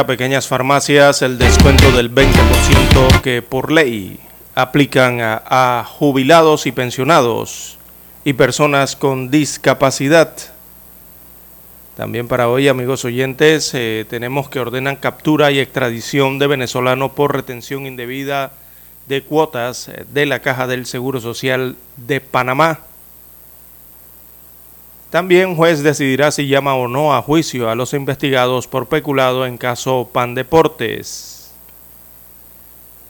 A pequeñas farmacias el descuento del 20% que por ley aplican a, jubilados y pensionados y personas con discapacidad. También para hoy, amigos oyentes, eh, tenemos que ordenan captura y extradición de venezolano por retención indebida de cuotas eh, de la Caja del Seguro Social de Panamá. También juez decidirá si llama o no a juicio a los investigados por peculado en caso Pan Deportes.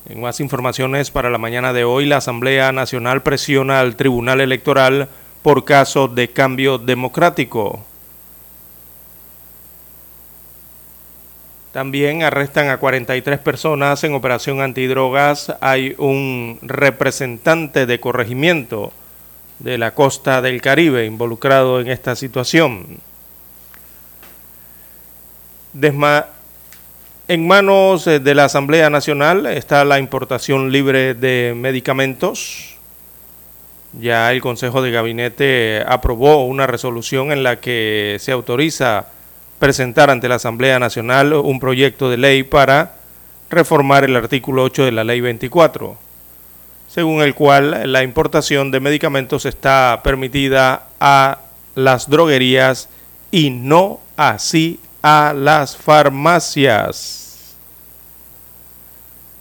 En más informaciones para la mañana de hoy, la Asamblea Nacional presiona al Tribunal Electoral por caso de cambio democrático. También arrestan a 43 personas en operación antidrogas. Hay un representante de corregimiento de la costa del Caribe involucrado en esta situación. En manos eh, de la Asamblea Nacional está la importación libre de medicamentos. Ya el Consejo de Gabinete aprobó una resolución en la que se autoriza presentar ante la Asamblea Nacional un proyecto de ley para reformar el artículo 8 de la Ley 24 según el cual la importación de medicamentos está permitida a las droguerías y no así a las farmacias.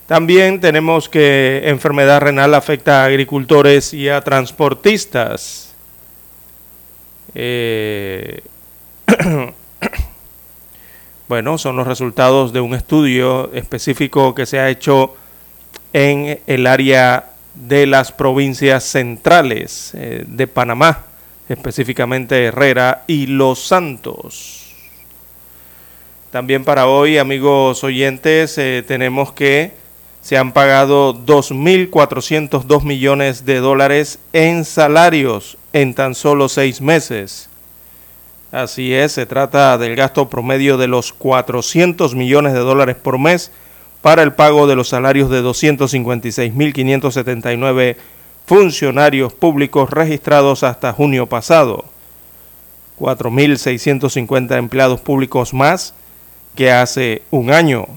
También tenemos que enfermedad renal afecta a agricultores y a transportistas. Eh, bueno, son los resultados de un estudio específico que se ha hecho en el área de las provincias centrales eh, de Panamá, específicamente Herrera y Los Santos. También para hoy, amigos oyentes, eh, tenemos que se han pagado 2.402 millones de dólares en salarios en tan solo seis meses. Así es, se trata del gasto promedio de los 400 millones de dólares por mes para el pago de los salarios de 256.579 funcionarios públicos registrados hasta junio pasado. 4.650 empleados públicos más que hace un año.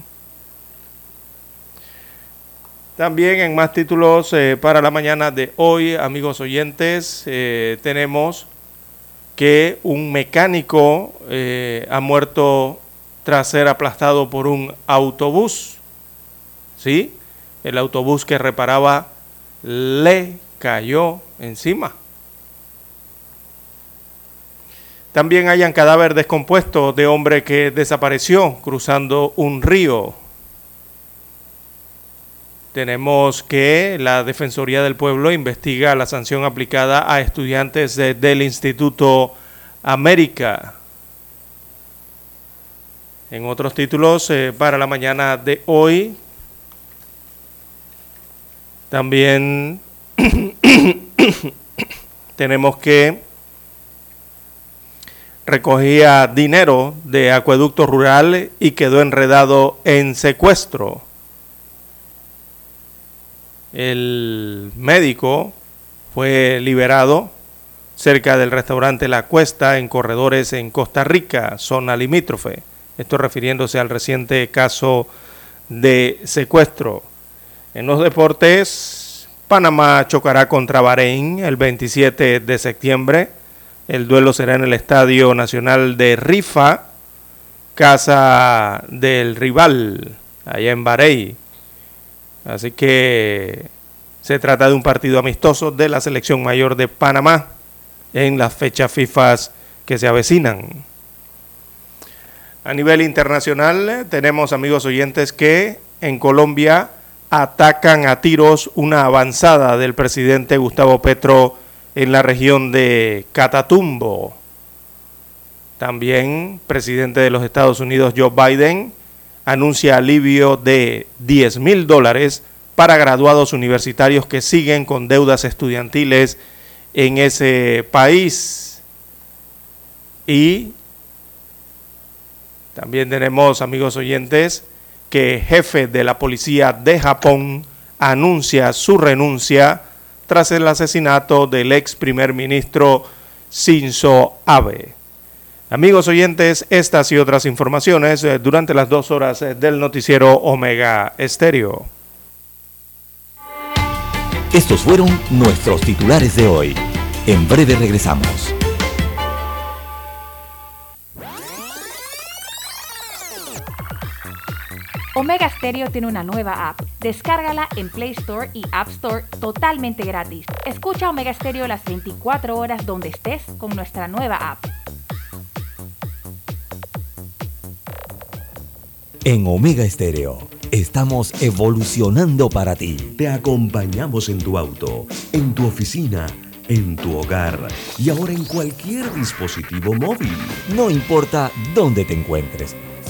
También en más títulos eh, para la mañana de hoy, amigos oyentes, eh, tenemos que un mecánico eh, ha muerto tras ser aplastado por un autobús. ¿Sí? El autobús que reparaba le cayó encima. También hayan cadáver descompuesto de hombre que desapareció cruzando un río. Tenemos que la Defensoría del Pueblo investiga la sanción aplicada a estudiantes del Instituto América. En otros títulos eh, para la mañana de hoy, también tenemos que recogía dinero de acueducto rural y quedó enredado en secuestro. El médico fue liberado cerca del restaurante La Cuesta en Corredores en Costa Rica, zona limítrofe. Esto refiriéndose al reciente caso de secuestro. En los deportes, Panamá chocará contra Bahrein el 27 de septiembre. El duelo será en el Estadio Nacional de Rifa, casa del rival, allá en Bahrein. Así que se trata de un partido amistoso de la selección mayor de Panamá en las fechas FIFA que se avecinan. A nivel internacional tenemos amigos oyentes que en Colombia atacan a tiros una avanzada del presidente Gustavo Petro en la región de Catatumbo. También presidente de los Estados Unidos Joe Biden anuncia alivio de 10 mil dólares para graduados universitarios que siguen con deudas estudiantiles en ese país. Y también tenemos, amigos oyentes, que jefe de la policía de Japón anuncia su renuncia tras el asesinato del ex primer ministro Shinzo Abe. Amigos oyentes, estas y otras informaciones eh, durante las dos horas eh, del noticiero Omega Estéreo. Estos fueron nuestros titulares de hoy. En breve regresamos. Omega Stereo tiene una nueva app. Descárgala en Play Store y App Store totalmente gratis. Escucha Omega Stereo las 24 horas donde estés con nuestra nueva app. En Omega Stereo estamos evolucionando para ti. Te acompañamos en tu auto, en tu oficina, en tu hogar y ahora en cualquier dispositivo móvil. No importa dónde te encuentres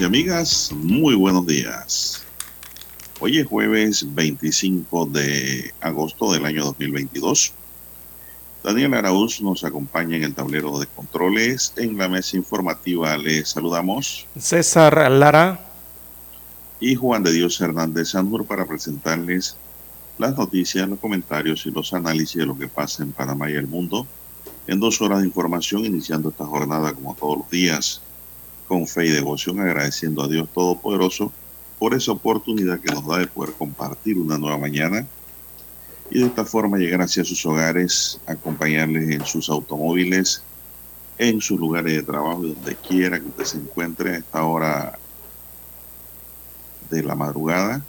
Y amigas, muy buenos días. Hoy es jueves 25 de agosto del año 2022. Daniel Araúz nos acompaña en el tablero de controles. En la mesa informativa les saludamos. César Lara. Y Juan de Dios Hernández Sandur para presentarles las noticias, los comentarios y los análisis de lo que pasa en Panamá y el mundo en dos horas de información iniciando esta jornada como todos los días con fe y devoción, agradeciendo a Dios Todopoderoso por esa oportunidad que nos da de poder compartir una nueva mañana y de esta forma llegar hacia sus hogares, acompañarles en sus automóviles, en sus lugares de trabajo, donde quiera que usted se encuentre a esta hora de la madrugada.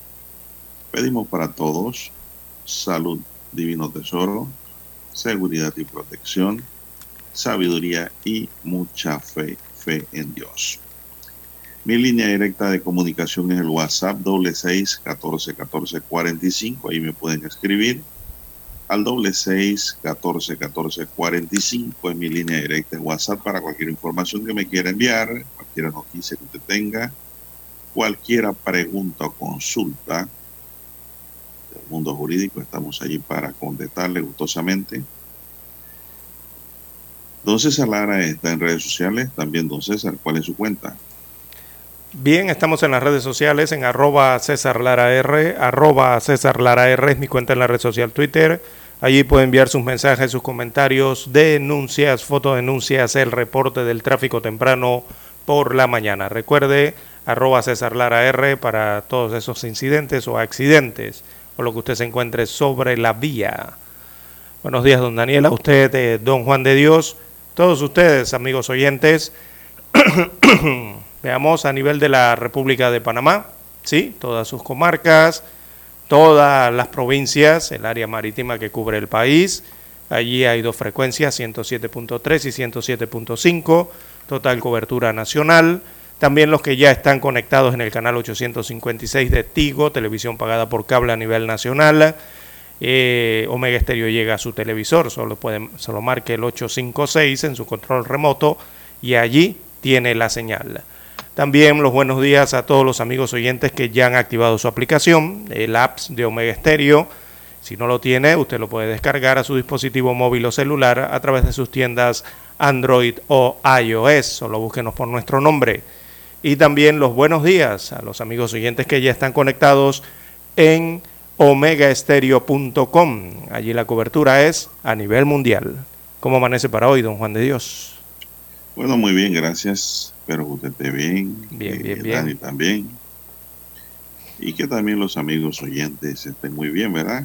Pedimos para todos salud, divino tesoro, seguridad y protección, sabiduría y mucha fe fe en Dios. Mi línea directa de comunicación es el WhatsApp doble seis catorce catorce cuarenta y cinco. Ahí me pueden escribir al doble seis catorce catorce cuarenta y cinco. Es mi línea directa de WhatsApp para cualquier información que me quiera enviar, cualquier noticia que usted tenga, cualquier pregunta o consulta del mundo jurídico. Estamos allí para contestarle gustosamente. Don César Lara está en redes sociales. También, don César, ¿cuál es su cuenta? Bien, estamos en las redes sociales en arroba César Lara R, arroba César Lara R es mi cuenta en la red social Twitter. Allí puede enviar sus mensajes, sus comentarios, denuncias, fotodenuncias, el reporte del tráfico temprano por la mañana. Recuerde, arroba César Lara R para todos esos incidentes o accidentes o lo que usted se encuentre sobre la vía. Buenos días, don Daniel, a usted, eh, don Juan de Dios todos ustedes, amigos oyentes, veamos a nivel de la República de Panamá, ¿sí? Todas sus comarcas, todas las provincias, el área marítima que cubre el país, Allí hay dos frecuencias, 107.3 y 107.5, total cobertura nacional. También los que ya están conectados en el canal 856 de Tigo, televisión pagada por cable a nivel nacional. Eh, Omega Stereo llega a su televisor, solo, puede, solo marque el 856 en su control remoto y allí tiene la señal. También los buenos días a todos los amigos oyentes que ya han activado su aplicación, el apps de Omega Stereo. Si no lo tiene, usted lo puede descargar a su dispositivo móvil o celular a través de sus tiendas Android o iOS. Solo búsquenos por nuestro nombre. Y también los buenos días a los amigos oyentes que ya están conectados en omegaestereo.com. Allí la cobertura es a nivel mundial. ¿Cómo amanece para hoy, don Juan de Dios? Bueno, muy bien, gracias. Espero que usted esté bien. Bien, bien, eh, bien. Dani también. Y que también los amigos oyentes estén muy bien, ¿verdad?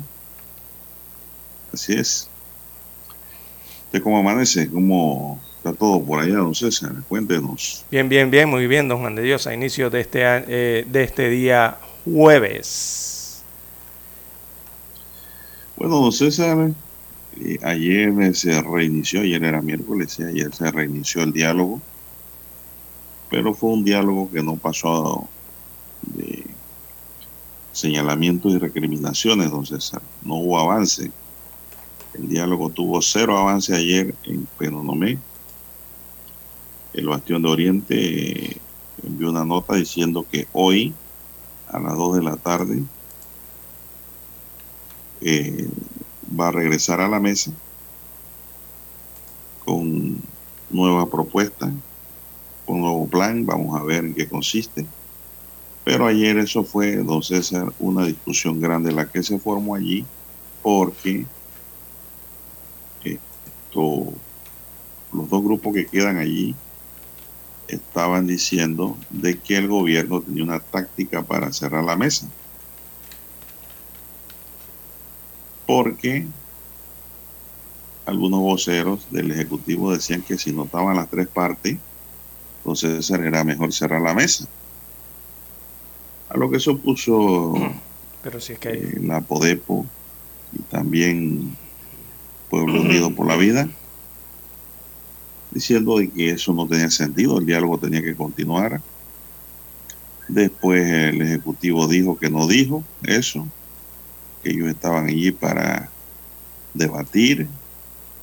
Así es. ¿Usted cómo amanece? ¿Cómo está todo por allá, don César? Cuéntenos. Bien, bien, bien, muy bien, don Juan de Dios, a inicio de este, eh, de este día jueves. Bueno, don César, eh, ayer se reinició, ayer era miércoles, ayer se reinició el diálogo, pero fue un diálogo que no pasó de señalamientos y recriminaciones, don César. No hubo avance. El diálogo tuvo cero avance ayer en Penonomé. El Bastión de Oriente eh, envió una nota diciendo que hoy, a las 2 de la tarde, eh, va a regresar a la mesa con nueva propuesta, con nuevo plan, vamos a ver en qué consiste. Pero ayer eso fue, don César, una discusión grande la que se formó allí, porque los dos grupos que quedan allí estaban diciendo de que el gobierno tenía una táctica para cerrar la mesa. Porque algunos voceros del Ejecutivo decían que si notaban las tres partes, entonces era mejor cerrar la mesa. A lo que se opuso Pero si es que hay- eh, la Podepo y también Pueblo Unido por la Vida, diciendo de que eso no tenía sentido, el diálogo tenía que continuar. Después el Ejecutivo dijo que no dijo eso, que ellos estaban allí para debatir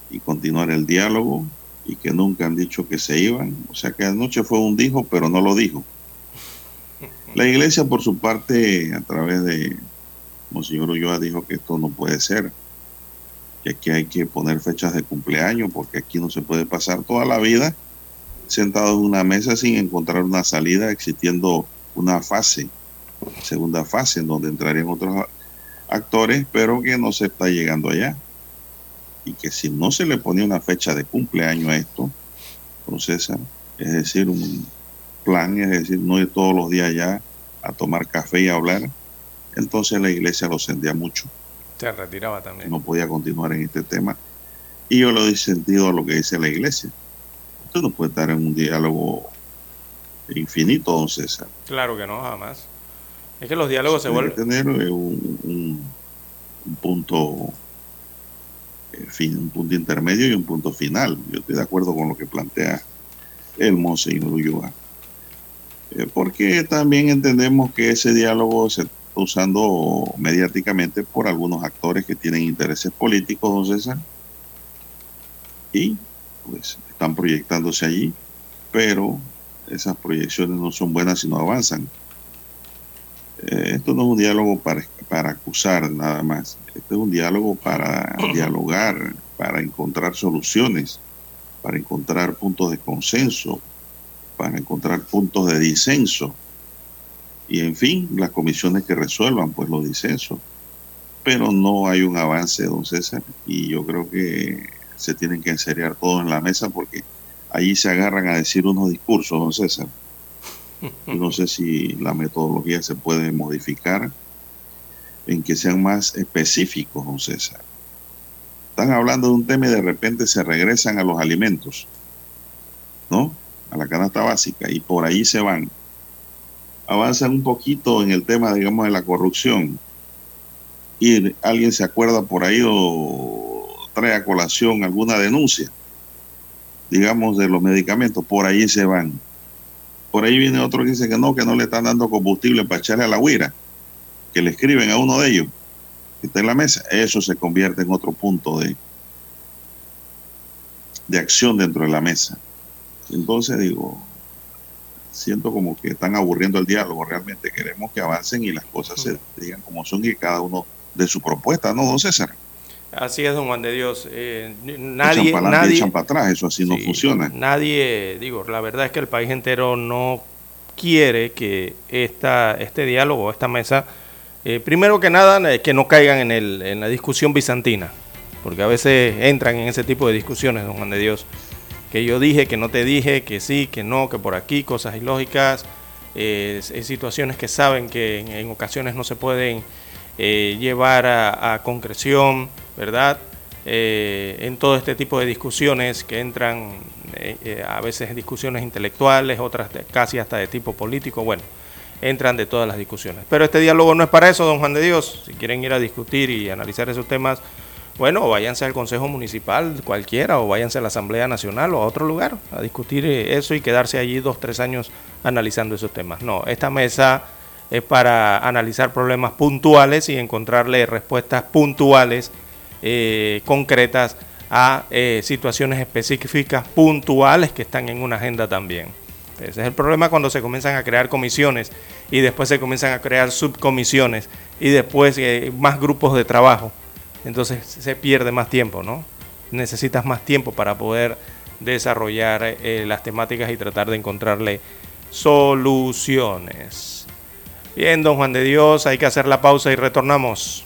y continuar el diálogo y que nunca han dicho que se iban. O sea que anoche fue un dijo, pero no lo dijo. La iglesia, por su parte, a través de Monseñor Ulloa, dijo que esto no puede ser, que aquí hay que poner fechas de cumpleaños, porque aquí no se puede pasar toda la vida sentado en una mesa sin encontrar una salida, existiendo una fase, segunda fase, en donde entrarían otros actores, pero que no se está llegando allá. Y que si no se le ponía una fecha de cumpleaños a esto, don César, es decir, un plan, es decir, no ir todos los días ya a tomar café y a hablar, entonces la iglesia lo sentía mucho, se retiraba también. no podía continuar en este tema. Y yo le doy sentido a lo que dice la iglesia. Usted no puede estar en un diálogo infinito, don César. Claro que no, jamás. Es que los diálogos se vuelven... tener un, un- un punto fin, un punto intermedio y un punto final. Yo estoy de acuerdo con lo que plantea el Monseñor Ulloa. Eh, porque también entendemos que ese diálogo se está usando mediáticamente por algunos actores que tienen intereses políticos, don César, y pues están proyectándose allí, pero esas proyecciones no son buenas si no avanzan. Eh, esto no es un diálogo para, para acusar nada más. Esto es un diálogo para dialogar, para encontrar soluciones, para encontrar puntos de consenso, para encontrar puntos de disenso. Y en fin, las comisiones que resuelvan pues los disensos. Pero no hay un avance, don César, y yo creo que se tienen que enseriar todos en la mesa porque allí se agarran a decir unos discursos, don César. No sé si la metodología se puede modificar en que sean más específicos, don César. Están hablando de un tema y de repente se regresan a los alimentos, ¿no? A la canasta básica y por ahí se van. Avanzan un poquito en el tema, digamos, de la corrupción y alguien se acuerda por ahí o trae a colación alguna denuncia, digamos, de los medicamentos, por ahí se van. Por ahí viene otro que dice que no, que no le están dando combustible para echarle a la huira, que le escriben a uno de ellos, que está en la mesa. Eso se convierte en otro punto de, de acción dentro de la mesa. Entonces digo, siento como que están aburriendo el diálogo. Realmente queremos que avancen y las cosas se digan como son y cada uno de su propuesta, ¿no, don César? Así es, don Juan de Dios. Eh, nadie, echan para echan para atrás, eso así no funciona. Nadie, digo, la verdad es que el país entero no quiere que esta, este diálogo, esta mesa, eh, primero que nada, eh, que no caigan en, el, en la discusión bizantina, porque a veces entran en ese tipo de discusiones, don Juan de Dios, que yo dije, que no te dije, que sí, que no, que por aquí, cosas ilógicas, eh, situaciones que saben que en ocasiones no se pueden llevar a, concreción, ¿verdad? Eh, en todo este tipo de discusiones que entran eh, a veces discusiones intelectuales, otras casi hasta de tipo político, bueno, entran de todas las discusiones. Pero este diálogo no es para eso, don Juan de Dios. Si quieren ir a discutir y analizar esos temas, bueno, váyanse al Consejo Municipal cualquiera o váyanse a la Asamblea Nacional o a otro lugar a discutir eso y quedarse allí dos, tres años analizando esos temas. No, esta mesa es para analizar problemas puntuales y encontrarle respuestas puntuales, eh, concretas a eh, situaciones específicas, puntuales que están en una agenda también. Ese es el problema cuando se comienzan a crear comisiones y después se comienzan a crear subcomisiones y después eh, más grupos de trabajo. Entonces se pierde más tiempo, ¿no? Necesitas más tiempo para poder desarrollar las temáticas y tratar de encontrarle soluciones. Bien, don Juan de Dios, hay que hacer la pausa y retornamos.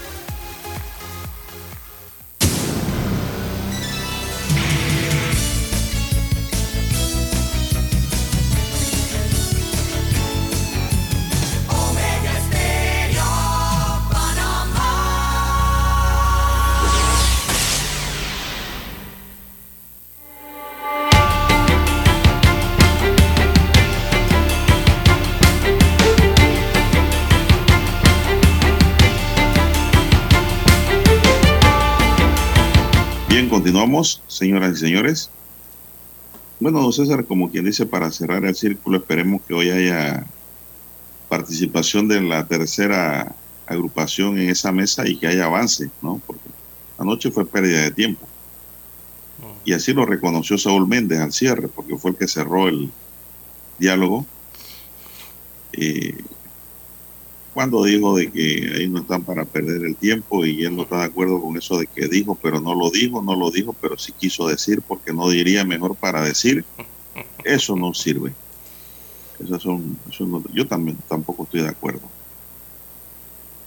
Continuamos, señoras y señores. Bueno, don César, como quien dice, para cerrar el círculo, esperemos que hoy haya participación de la tercera agrupación en esa mesa y que haya avance, ¿no? Porque anoche fue pérdida de tiempo. Mm. Y así lo reconoció Saúl Méndez al cierre, porque fue el que cerró el diálogo. Eh, cuando dijo de que ahí no están para perder el tiempo y él no está de acuerdo con eso de que dijo, pero no lo dijo, no lo dijo, pero sí quiso decir porque no diría mejor para decir, eso no sirve. Esas son, yo también tampoco estoy de acuerdo.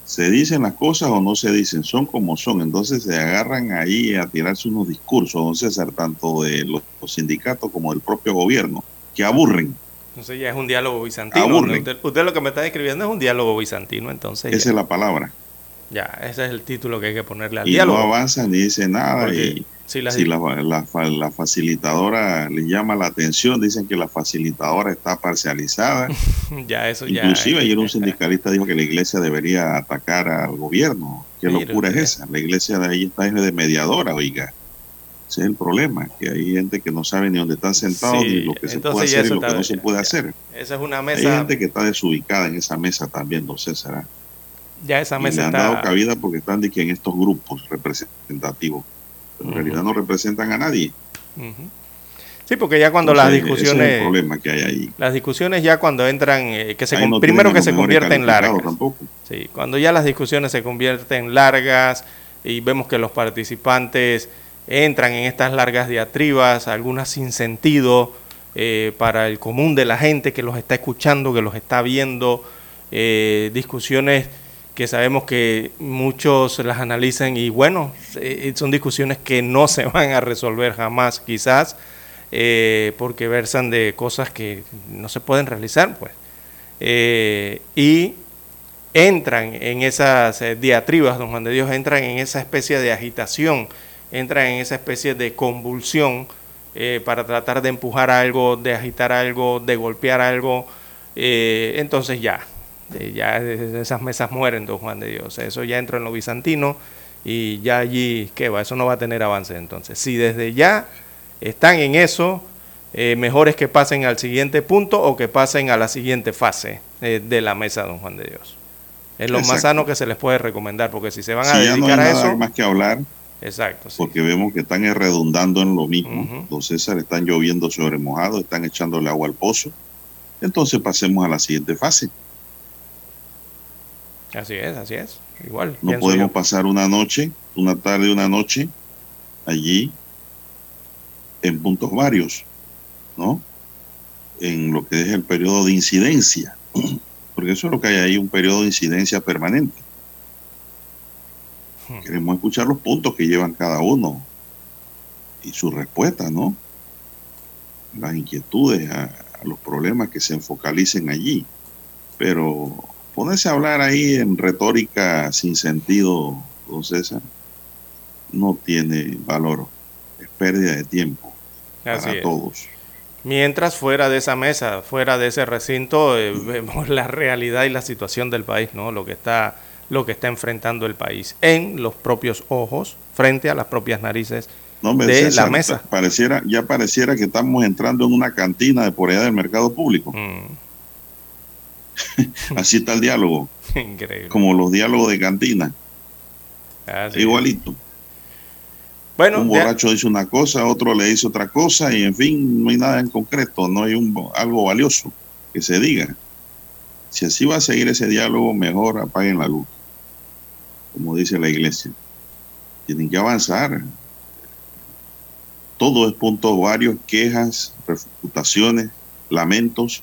Se dicen las cosas o no se dicen, son como son, entonces se agarran ahí a tirarse unos discursos, don César, tanto de los sindicatos como del propio gobierno, que aburren entonces ya es un diálogo bizantino. Usted, lo que me está describiendo es un diálogo bizantino, entonces. Esa es la palabra. Ya, ese es el título que hay que ponerle al y diálogo. no avanza ni dice nada. y si, la, la, facilitadora le llama la atención, dicen que la facilitadora está parcializada. ya, eso ya. Inclusive ayer un sindicalista dijo que la iglesia debería atacar al gobierno. ¿Qué locura es esa? La iglesia de ahí está de mediadora, oiga. Ese es el problema, que hay gente que no sabe ni dónde están sentados, ni lo que se puede hacer y lo que no se puede hacer. Esa es una mesa. Hay gente que está desubicada en esa mesa también, don César. Ya esa mesa y le han dado cabida porque están de que en estos grupos representativos. Pero en realidad no representan a nadie. Sí, porque ya cuando las discusiones. Es el problema que hay ahí. Las discusiones ya cuando entran. Eh, que se, primero que se convierten largas. Tampoco. Sí, cuando ya las discusiones se convierten largas y vemos que los participantes entran en estas largas diatribas, algunas sin sentido eh, para el común de la gente que los está escuchando, que los está viendo, eh, discusiones que sabemos que muchos las analizan y bueno, eh, son discusiones que no se van a resolver jamás quizás, porque versan de cosas que no se pueden realizar, pues. y entran en esas diatribas, don Juan de Dios, entran en esa especie de agitación entra en esa especie de convulsión eh, para tratar de empujar algo, de agitar algo, de golpear algo, eh, entonces ya, ya esas mesas mueren, don Juan de Dios. Eso ya entra en lo bizantino y ya allí, ¿qué va? Eso no va a tener avance entonces. Si desde ya están en eso, eh, mejor es que pasen al siguiente punto o que pasen a la siguiente fase de la mesa, don Juan de Dios. Es lo más sano que se les puede recomendar, porque si se van a dedicar a eso... más que hablar, Exacto. Porque vemos que están redundando en lo mismo. Los César están lloviendo sobre mojado, están echándole agua al pozo. Entonces pasemos a la siguiente fase. Así es, así es. Igual. No podemos pasar una noche, una tarde, una noche allí en puntos varios, ¿no? En lo que es el periodo de incidencia. Porque eso es lo que hay ahí, un periodo de incidencia permanente. Queremos escuchar los puntos que llevan cada uno y sus respuestas, ¿no? Las inquietudes a, los problemas que se enfocalicen allí. Pero ponerse a hablar ahí en retórica sin sentido, don César, no tiene valor. Es pérdida de tiempo para todos. Mientras fuera de esa mesa, fuera de ese recinto, eh, vemos la realidad y la situación del país, ¿no? Lo que está lo que está enfrentando el país en los propios ojos, frente a las propias narices de la mesa. Pareciera, ya pareciera que estamos entrando en una cantina de por allá del mercado público. Mm. Así está el diálogo. Increíble. Como los diálogos de cantina. Igualito. Bueno, un borracho dice una cosa, otro le dice otra cosa y en fin, no hay nada en concreto, no hay un, algo valioso que se diga. Si así va a seguir ese diálogo, mejor apaguen la luz como dice la iglesia. Tienen que avanzar. Todo es punto varios, quejas, refutaciones, lamentos,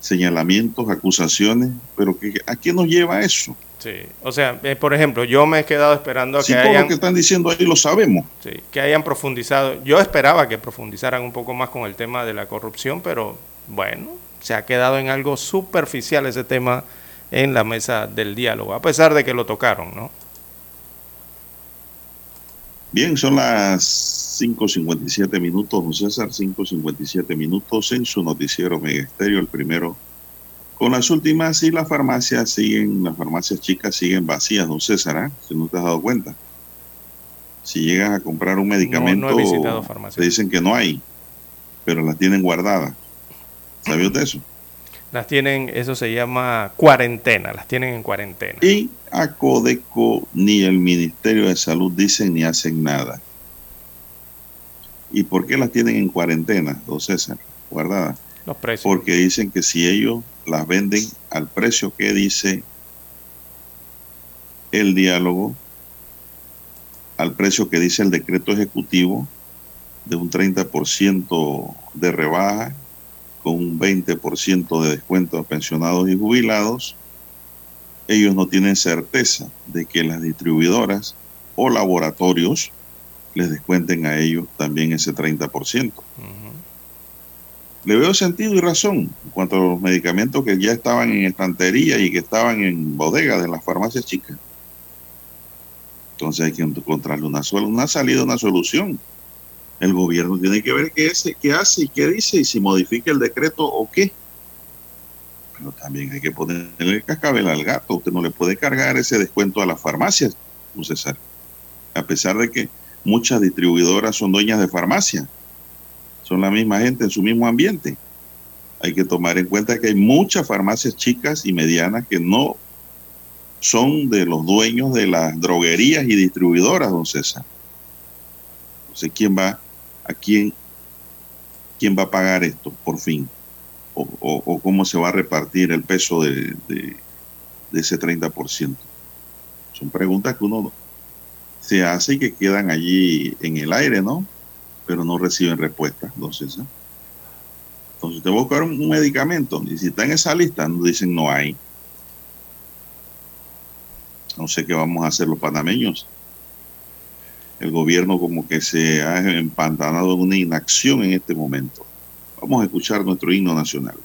señalamientos, acusaciones, pero ¿a qué nos lleva eso? Sí, o sea, eh, por ejemplo, yo me he quedado esperando a que todo lo que están diciendo ahí lo sabemos. Sí, que hayan profundizado. Yo esperaba que profundizaran un poco más con el tema de la corrupción, pero bueno, se ha quedado en algo superficial ese tema en la mesa del diálogo, a pesar de que lo tocaron, ¿no? Bien, son las 5.57 minutos, don César, 5.57 minutos en su noticiero Megesterio, el primero con las últimas y las farmacias siguen, las farmacias chicas siguen vacías, don César, ¿eh? si no te has dado cuenta. Si llegas a comprar un medicamento, te dicen que no hay, pero las tienen guardadas. ¿Sabías de eso? Las tienen, eso se llama cuarentena, las tienen en cuarentena. Y a Codeco ni el Ministerio de Salud dicen ni hacen nada. ¿Y por qué las tienen en cuarentena, don César? Guardadas. Los precios. Porque dicen que si ellos las venden al precio que dice el diálogo al precio que dice el decreto ejecutivo de un 30% de rebaja con un 20% de descuento a pensionados y jubilados, ellos no tienen certeza de que las distribuidoras o laboratorios les descuenten a ellos también ese 30%. Le veo sentido y razón en cuanto a los medicamentos que ya estaban en estantería y que estaban en bodegas de las farmacias chicas. Entonces hay que encontrarle una, una salida, una solución. El gobierno tiene que ver qué, es, qué hace y qué dice y si modifica el decreto o qué. Pero también hay que ponerle el cascabel al gato. Usted no le puede cargar ese descuento a las farmacias, César. A pesar de que muchas distribuidoras son dueñas de farmacia. Son la misma gente en su mismo ambiente. Hay que tomar en cuenta que hay muchas farmacias chicas y medianas que no son de los dueños de las droguerías y distribuidoras, don César. Entonces, ¿quién va, a quién, quién va a pagar esto por fin? O, cómo se va a repartir el peso de, de, de ese 30%. Son preguntas que uno se hace y que quedan allí en el aire, ¿no? Pero no reciben respuesta, don César. Entonces, usted buscar un medicamento y si está en esa lista, nos dicen no hay. No sé qué vamos a hacer los panameños. El gobierno como que se ha empantanado en una inacción en este momento. Vamos a escuchar nuestro himno nacional.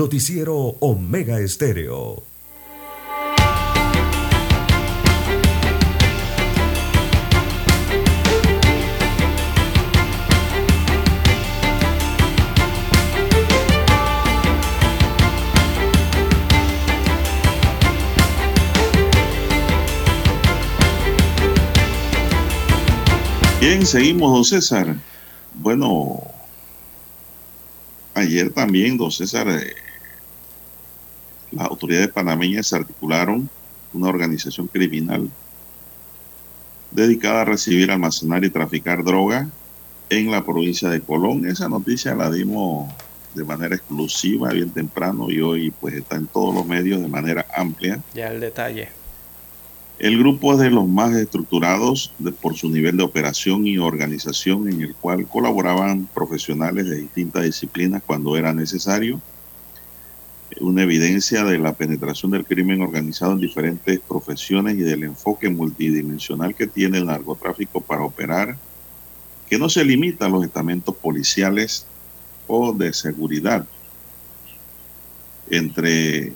Noticiero Omega Estéreo. Bien, seguimos, don César. Bueno, ayer también, don César, eh, autoridades panameñas articularon una organización criminal dedicada a recibir, almacenar y traficar droga en la provincia de Colón. Esa noticia la dimos de manera exclusiva bien temprano y hoy pues está en todos los medios de manera amplia. Ya el detalle. El grupo es de los más estructurados de, por su nivel de operación y organización en el cual colaboraban profesionales de distintas disciplinas cuando era necesario. Una evidencia de la penetración del crimen organizado en diferentes profesiones y del enfoque multidimensional que tiene el narcotráfico para operar, que no se limita a los estamentos policiales o de seguridad. Entre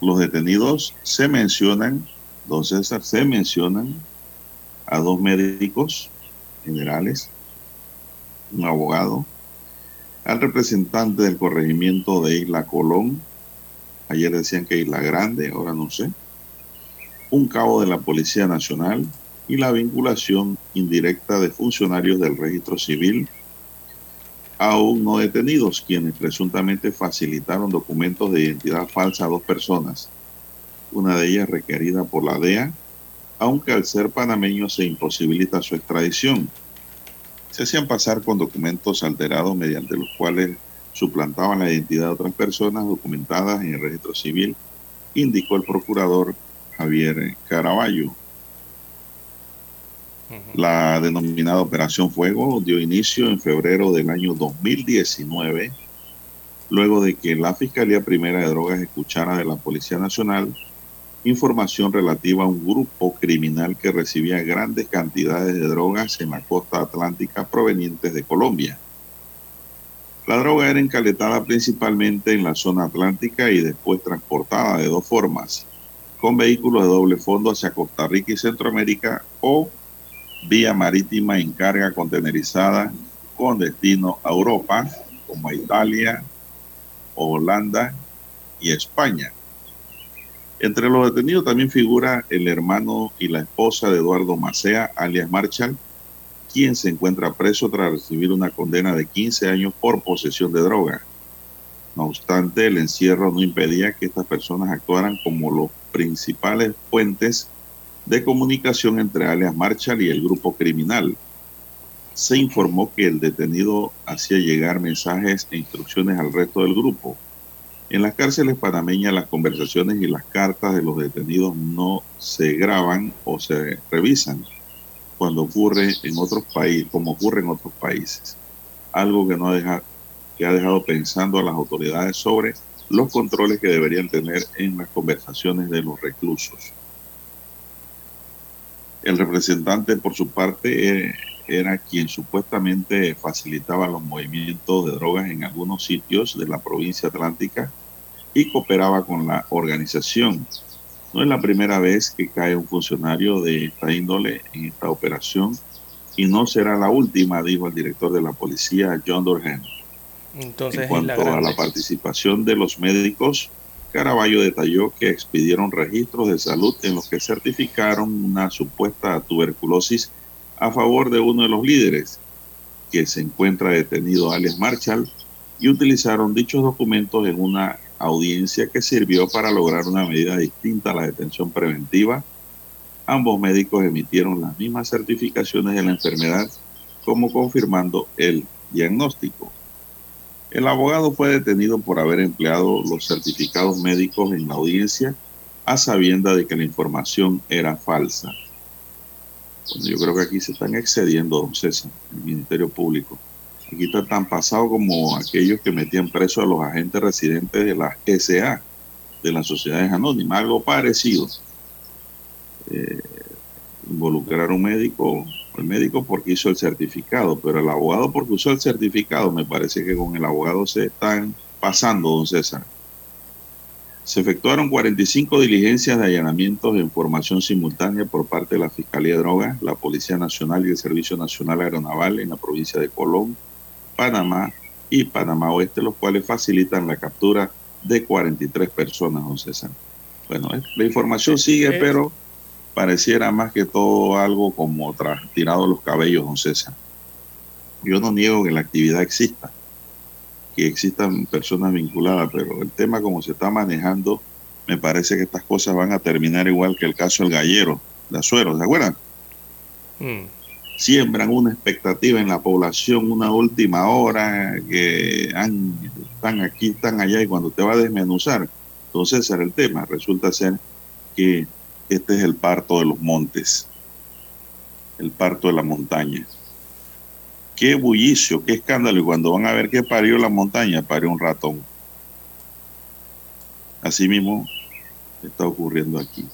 los detenidos se mencionan Don César, se mencionan a dos médicos generales, un abogado, al representante del corregimiento de Isla Colón, ayer decían que Isla Grande, ahora no sé, un cabo de la Policía Nacional y la vinculación indirecta de funcionarios del registro civil. Aún no detenidos, quienes presuntamente facilitaron documentos de identidad falsa a dos personas. Una de ellas requerida por la DEA, aunque al ser panameño se imposibilita su extradición. Se hacían pasar con documentos alterados mediante los cuales suplantaban la identidad de otras personas documentadas en el registro civil, indicó el procurador Javier Caraballo. La denominada Operación Fuego dio inicio en febrero del año 2019, luego de que la Fiscalía Primera de Drogas escuchara de la Policía Nacional información relativa a un grupo criminal que recibía grandes cantidades de drogas en la costa atlántica provenientes de Colombia. La droga era encaletada principalmente en la zona atlántica y después transportada de dos formas, con vehículos de doble fondo hacia Costa Rica y Centroamérica o vía marítima en carga contenerizada con destino a Europa, como a Italia, Holanda y España. Entre los detenidos también figura el hermano y la esposa de Eduardo Macea, alias Marshall, quien se encuentra preso tras recibir una condena de 15 años por posesión de droga. No obstante, el encierro no impedía que estas personas actuaran como los principales puentes de comunicación entre alias Marshall y el grupo criminal. Se informó que el detenido hacía llegar mensajes e instrucciones al resto del grupo en las cárceles panameñas las conversaciones y las cartas de los detenidos no se graban o se revisan cuando ocurre en otros países, como ocurre en otros países. Algo que no deja, que ha dejado pensando a las autoridades sobre los controles que deberían tener en las conversaciones de los reclusos. El representante, por su parte, eh, era quien supuestamente facilitaba los movimientos de drogas en algunos sitios de la provincia atlántica y cooperaba con la organización. No es la primera vez que cae un funcionario de esta índole en esta operación y no será la última, dijo el director de la policía, John Dorhan. Entonces, en cuanto a la participación de los médicos, Caraballo detalló que expidieron registros de salud en los que certificaron una supuesta tuberculosis a favor de uno de los líderes, que se encuentra detenido alias Marshall, y utilizaron dichos documentos en una audiencia que sirvió para lograr una medida distinta a la detención preventiva. Ambos médicos emitieron las mismas certificaciones de la enfermedad como confirmando el diagnóstico. El abogado fue detenido por haber empleado los certificados médicos en la audiencia a sabienda de que la información era falsa. yo creo que aquí se están excediendo, don César, el Ministerio Público. Aquí está tan pasado como aquellos que metían preso a los agentes residentes de la SA, de las sociedades anónimas, algo parecido. Eh, involucrar a un médico, el médico porque hizo el certificado, pero el abogado porque usó el certificado, me parece que con el abogado se están pasando, don César. Se efectuaron 45 diligencias de allanamientos de información simultánea por parte de la Fiscalía de Drogas, la Policía Nacional y el Servicio Nacional Aeronaval en la provincia de Colón, Panamá y Panamá Oeste, los cuales facilitan la captura de 43 personas, don César. Bueno, la información sigue, pero pareciera más que todo algo como tras, tirado los cabellos, don César. Yo no niego que la actividad exista, que existan personas vinculadas, pero el tema como se está manejando, me parece que estas cosas van a terminar igual que el caso del gallero de Azuero, ¿se acuerdan? Mm. Siembran una expectativa en la población, una última hora, que están aquí, están allá, y cuando te va a desmenuzar, entonces ese era el tema. Resulta ser que este es el parto de los montes, el parto de la montaña. Qué bullicio, qué escándalo. Y cuando van a ver qué parió la montaña, parió un ratón. Así mismo está ocurriendo aquí.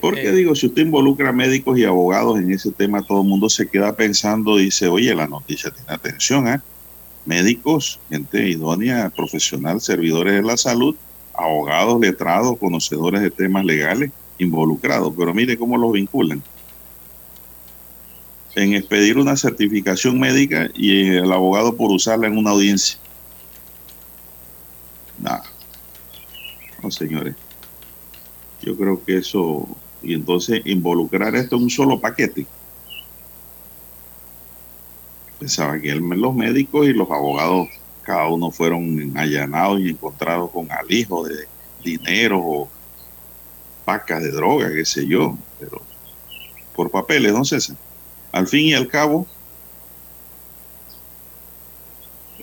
Porque Eh, digo, si usted involucra médicos y abogados en ese tema, todo el mundo se queda pensando, dice, oye, la noticia tiene atención, ¿eh? Médicos, gente idónea, profesional, servidores de la salud, abogados, letrados, conocedores de temas legales, involucrados. Pero mire cómo los vinculan. En expedir una certificación médica y el abogado por usarla en una audiencia. Nada. No, señores. Yo creo que eso, y entonces involucrar esto en un solo paquete. Pensaba que los médicos y los abogados, cada uno fueron allanados y encontrados con alijos de dinero o pacas de droga, qué sé yo, pero por papeles, don César. Al fin y al cabo,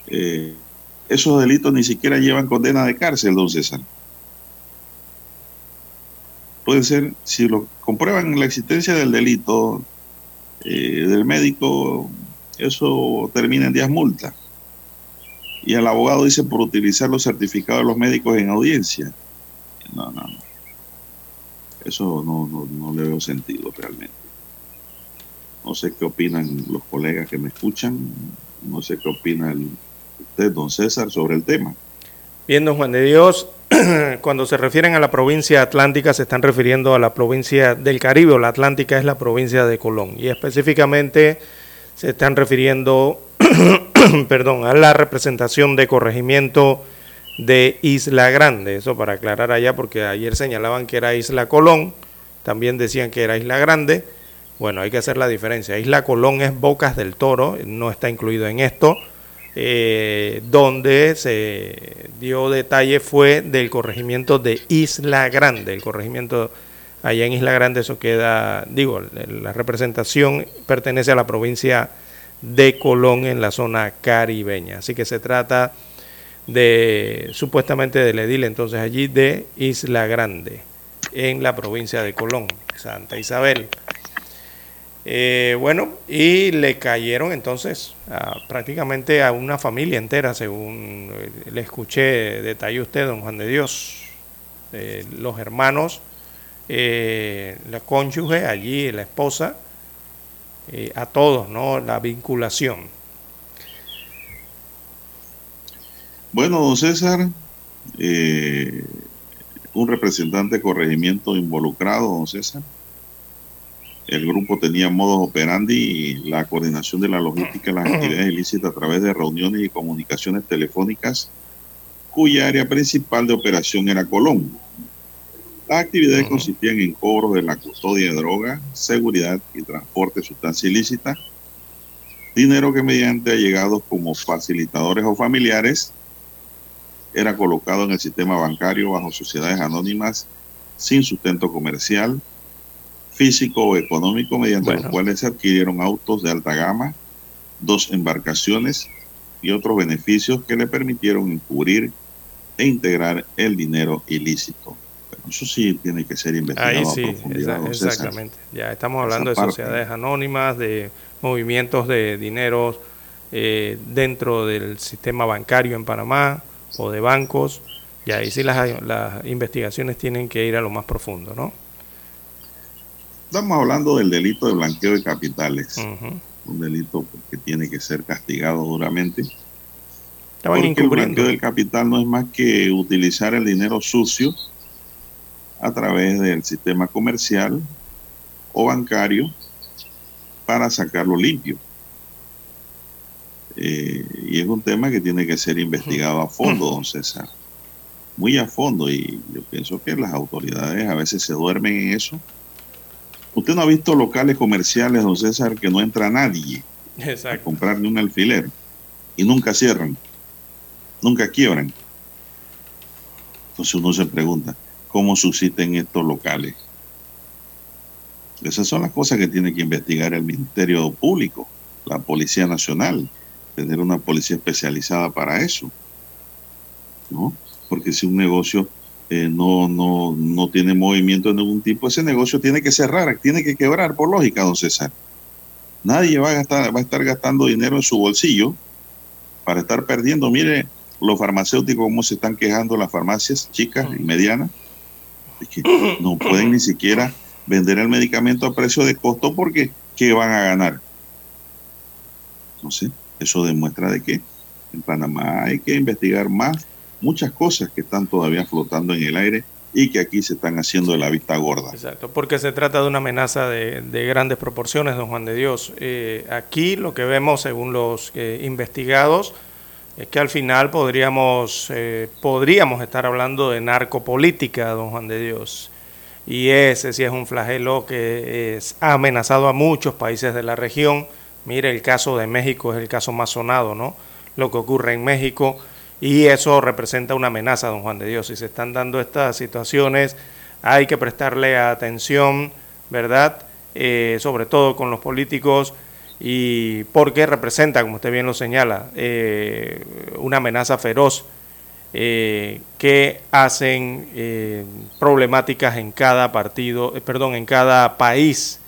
eh, esos delitos ni siquiera llevan condena de cárcel, don César puede ser, si lo comprueban la existencia del delito eh, del médico, eso termina en días multa. Y el abogado dice por utilizar los certificados de los médicos en audiencia. No, no, no. Eso no, no, no le veo sentido realmente. No sé qué opinan los colegas que me escuchan. No sé qué opina el- usted, don César, sobre el tema. Bien, don Juan de Dios, cuando se refieren a la provincia atlántica se están refiriendo a la provincia del Caribe, o la atlántica es la provincia de Colón, y específicamente se están refiriendo, perdón, a la representación de corregimiento de Isla Grande, eso para aclarar allá, porque ayer señalaban que era Isla Colón, también decían que era Isla Grande, bueno, hay que hacer la diferencia, Isla Colón es Bocas del Toro, no está incluido en esto, eh, donde se dio detalle fue del corregimiento de Isla Grande, el corregimiento allá en Isla Grande, eso queda, digo, la representación pertenece a la provincia de Colón en la zona caribeña, así que se trata de supuestamente del edil entonces allí de Isla Grande en la provincia de Colón, Santa Isabel. Eh, bueno, y le cayeron entonces a- prácticamente a una familia entera, según eh, le escuché, detalló usted, don Juan de Dios. Eh, los hermanos, eh, la cónyuge allí, la esposa, eh, a todos, ¿no? La vinculación. Bueno, don César, un representante de corregimiento involucrado, don César. El grupo tenía modos operandi y la coordinación de la logística de las actividades ilícitas a través de reuniones y comunicaciones telefónicas, cuya área principal de operación era Colón. Las actividades Ujú. consistían en cobros de la custodia de droga, seguridad y transporte de sustancia ilícita, dinero que mediante allegados como facilitadores o familiares era colocado en el sistema bancario bajo sociedades anónimas sin sustento comercial, físico o económico, mediante Bueno. los cuales se adquirieron autos de alta gama, dos embarcaciones y otros beneficios que le permitieron encubrir e integrar el dinero ilícito. Pero eso sí tiene que ser investigado Ahí a sí, profundidad. exa- don César. exactamente. Ya estamos hablando de sociedades anónimas, de movimientos de dinero eh, dentro del sistema bancario en Panamá o de bancos. Y ahí sí las, las investigaciones tienen que ir a lo más profundo, ¿no? Estamos hablando del delito de blanqueo de capitales, un delito que tiene que ser castigado duramente. Estaban Porque el blanqueo del capital no es más que utilizar el dinero sucio a través del sistema comercial o bancario para sacarlo limpio. Eh, y es un tema que tiene que ser investigado a fondo, don César. Muy a fondo. Y yo pienso que las autoridades a veces se duermen en eso Usted no ha visto locales comerciales, don César, que no entra nadie a comprar ni un alfiler y nunca cierran, nunca quiebran. Entonces uno se pregunta, ¿cómo subsisten estos locales? Esas son las cosas que tiene que investigar el Ministerio Público, la Policía Nacional, tener una policía especializada para eso. ¿No? Porque si un negocio eh, no, no, no tiene movimiento de ningún tipo, ese negocio tiene que cerrar, tiene que quebrar por lógica, don César. Nadie va a, gastar, va a estar gastando dinero en su bolsillo para estar perdiendo. Mire los farmacéuticos cómo se están quejando las farmacias chicas y medianas. No pueden ni siquiera vender el medicamento a precio de costo porque ¿qué van a ganar? Sé, eso demuestra de que en Panamá hay que investigar más muchas cosas que están todavía flotando en el aire y que aquí se están haciendo de la vista gorda. Exacto, porque se trata de una amenaza de, de grandes proporciones, don Juan de Dios. Eh, aquí lo que vemos, según los eh, investigados, es que al final podríamos, eh, podríamos estar hablando de narcopolítica, don Juan de Dios. Y ese sí es un flagelo que es, ha amenazado a muchos países de la región. Mire, el caso de México es el caso más sonado, ¿no? Lo que ocurre en México. Y eso representa una amenaza, don Juan de Dios. Si se están dando estas situaciones, hay que prestarle atención, ¿verdad? Eh, sobre todo con los políticos y porque representa, como usted bien lo señala, eh, una amenaza feroz eh, que hacen problemáticas en cada partido, perdón, en cada país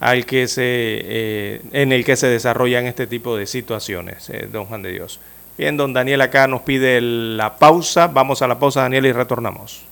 al que se, en el que se desarrollan este tipo de situaciones, don Juan de Dios. Bien, don Daniel acá nos pide la pausa. Vamos a la pausa, Daniel, y retornamos.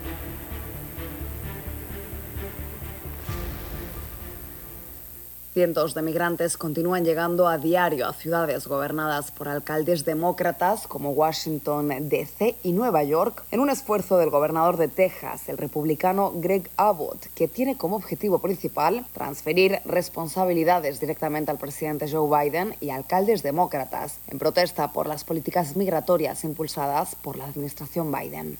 Cientos de migrantes continúan llegando a diario a ciudades gobernadas por alcaldes demócratas como Washington, D.C. y Nueva York, en un esfuerzo del gobernador de Texas, el republicano Greg Abbott, que tiene como objetivo principal transferir responsabilidades directamente al presidente Joe Biden y a alcaldes demócratas, en protesta por las políticas migratorias impulsadas por la administración Biden.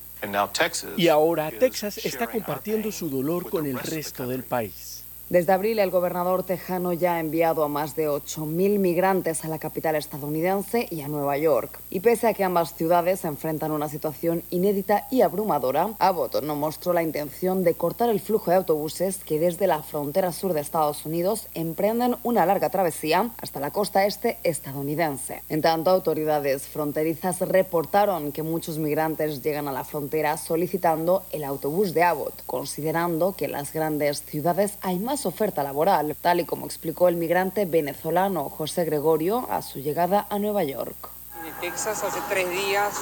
Y ahora Texas está compartiendo su dolor con el resto del país. Desde abril, el gobernador tejano ya ha enviado a más de 8.000 migrantes a la capital estadounidense y a Nueva York. Y pese a que ambas ciudades enfrentan una situación inédita y abrumadora, Abbott no mostró la intención de cortar el flujo de autobuses que desde la frontera sur de Estados Unidos emprenden una larga travesía hasta la costa este estadounidense. En tanto, autoridades fronterizas reportaron que muchos migrantes llegan a la frontera solicitando el autobús de Abbott, considerando que en las grandes ciudades hay más oferta laboral, tal y como explicó el migrante venezolano José Gregorio a su llegada a Nueva York. De Texas hace tres días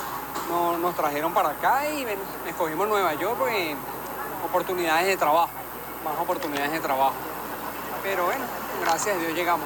no- nos trajeron para acá y escogimos Nueva York porque oportunidades de trabajo, más oportunidades de trabajo. Pero bueno, gracias a Dios llegamos.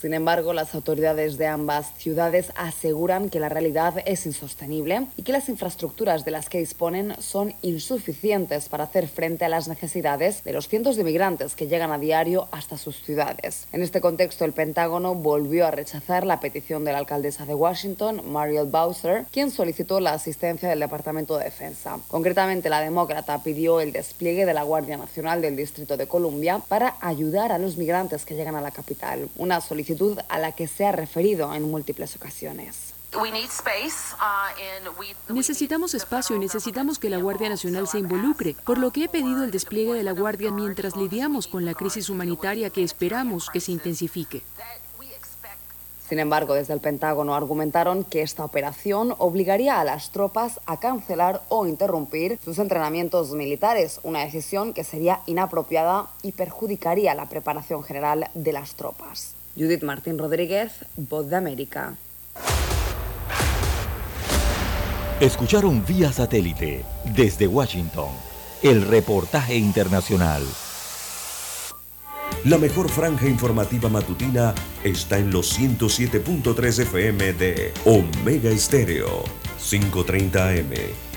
Sin embargo, las autoridades de ambas ciudades aseguran que la realidad es insostenible y que las infraestructuras de las que disponen son insuficientes para hacer frente a las necesidades de los cientos de migrantes que llegan a diario hasta sus ciudades. En este contexto, el Pentágono volvió a rechazar la petición de la alcaldesa de Washington, Mariel Bowser, quien solicitó la asistencia del Departamento de Defensa. Concretamente, la demócrata pidió el despliegue de la Guardia Nacional del Distrito de Columbia para ayudar a los migrantes que llegan a la capital, una solicitud a la que se ha referido en múltiples ocasiones. Necesitamos espacio y necesitamos que la Guardia Nacional se involucre, por lo que he pedido el despliegue de la Guardia mientras lidiamos con la crisis humanitaria que esperamos que se intensifique. Sin embargo, desde el Pentágono argumentaron que esta operación obligaría a las tropas a cancelar o interrumpir sus entrenamientos militares, una decisión que sería inapropiada y perjudicaría la preparación general de las tropas. Judith Martín Rodríguez, Voz de América. Escucharon vía satélite desde Washington el reportaje internacional. La mejor franja informativa matutina está en los 107.3 FM de Omega Estéreo, 530 AM.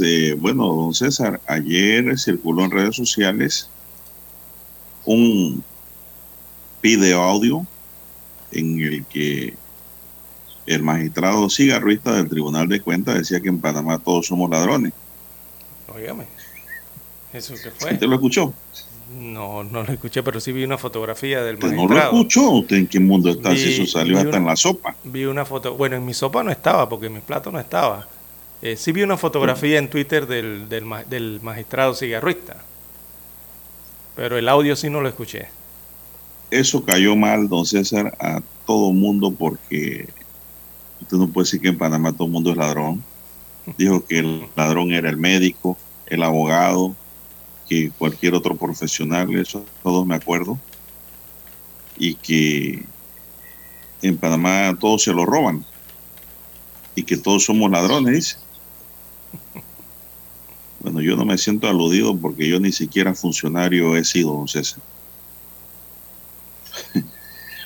Estéreo. bueno, don César, ayer circuló en redes sociales un video audio en el que el magistrado cigarrista del Tribunal de Cuentas decía que en Panamá todos somos ladrones. Óigame, ¿eso qué fue? ¿Usted lo escuchó? No, no lo escuché, pero sí vi una fotografía del ¿Usted magistrado. no lo escuchó? ¿Usted en qué mundo está? Vi- si eso salió hasta una- en la sopa. Vi una foto, bueno, en mi sopa no estaba, porque en mi plato no estaba. Eh, sí vi una fotografía en Twitter del, del, del magistrado cigarrista, pero el audio sí no lo escuché. Eso cayó mal, don César, a todo mundo porque usted no puede decir que en Panamá todo el mundo es ladrón. Dijo que el ladrón era el médico, el abogado, que cualquier otro profesional, eso todos me acuerdo. Y que en Panamá todos se lo roban. Y que todos somos ladrones, dice. Bueno, yo no me siento aludido porque yo ni siquiera funcionario he sido, don César.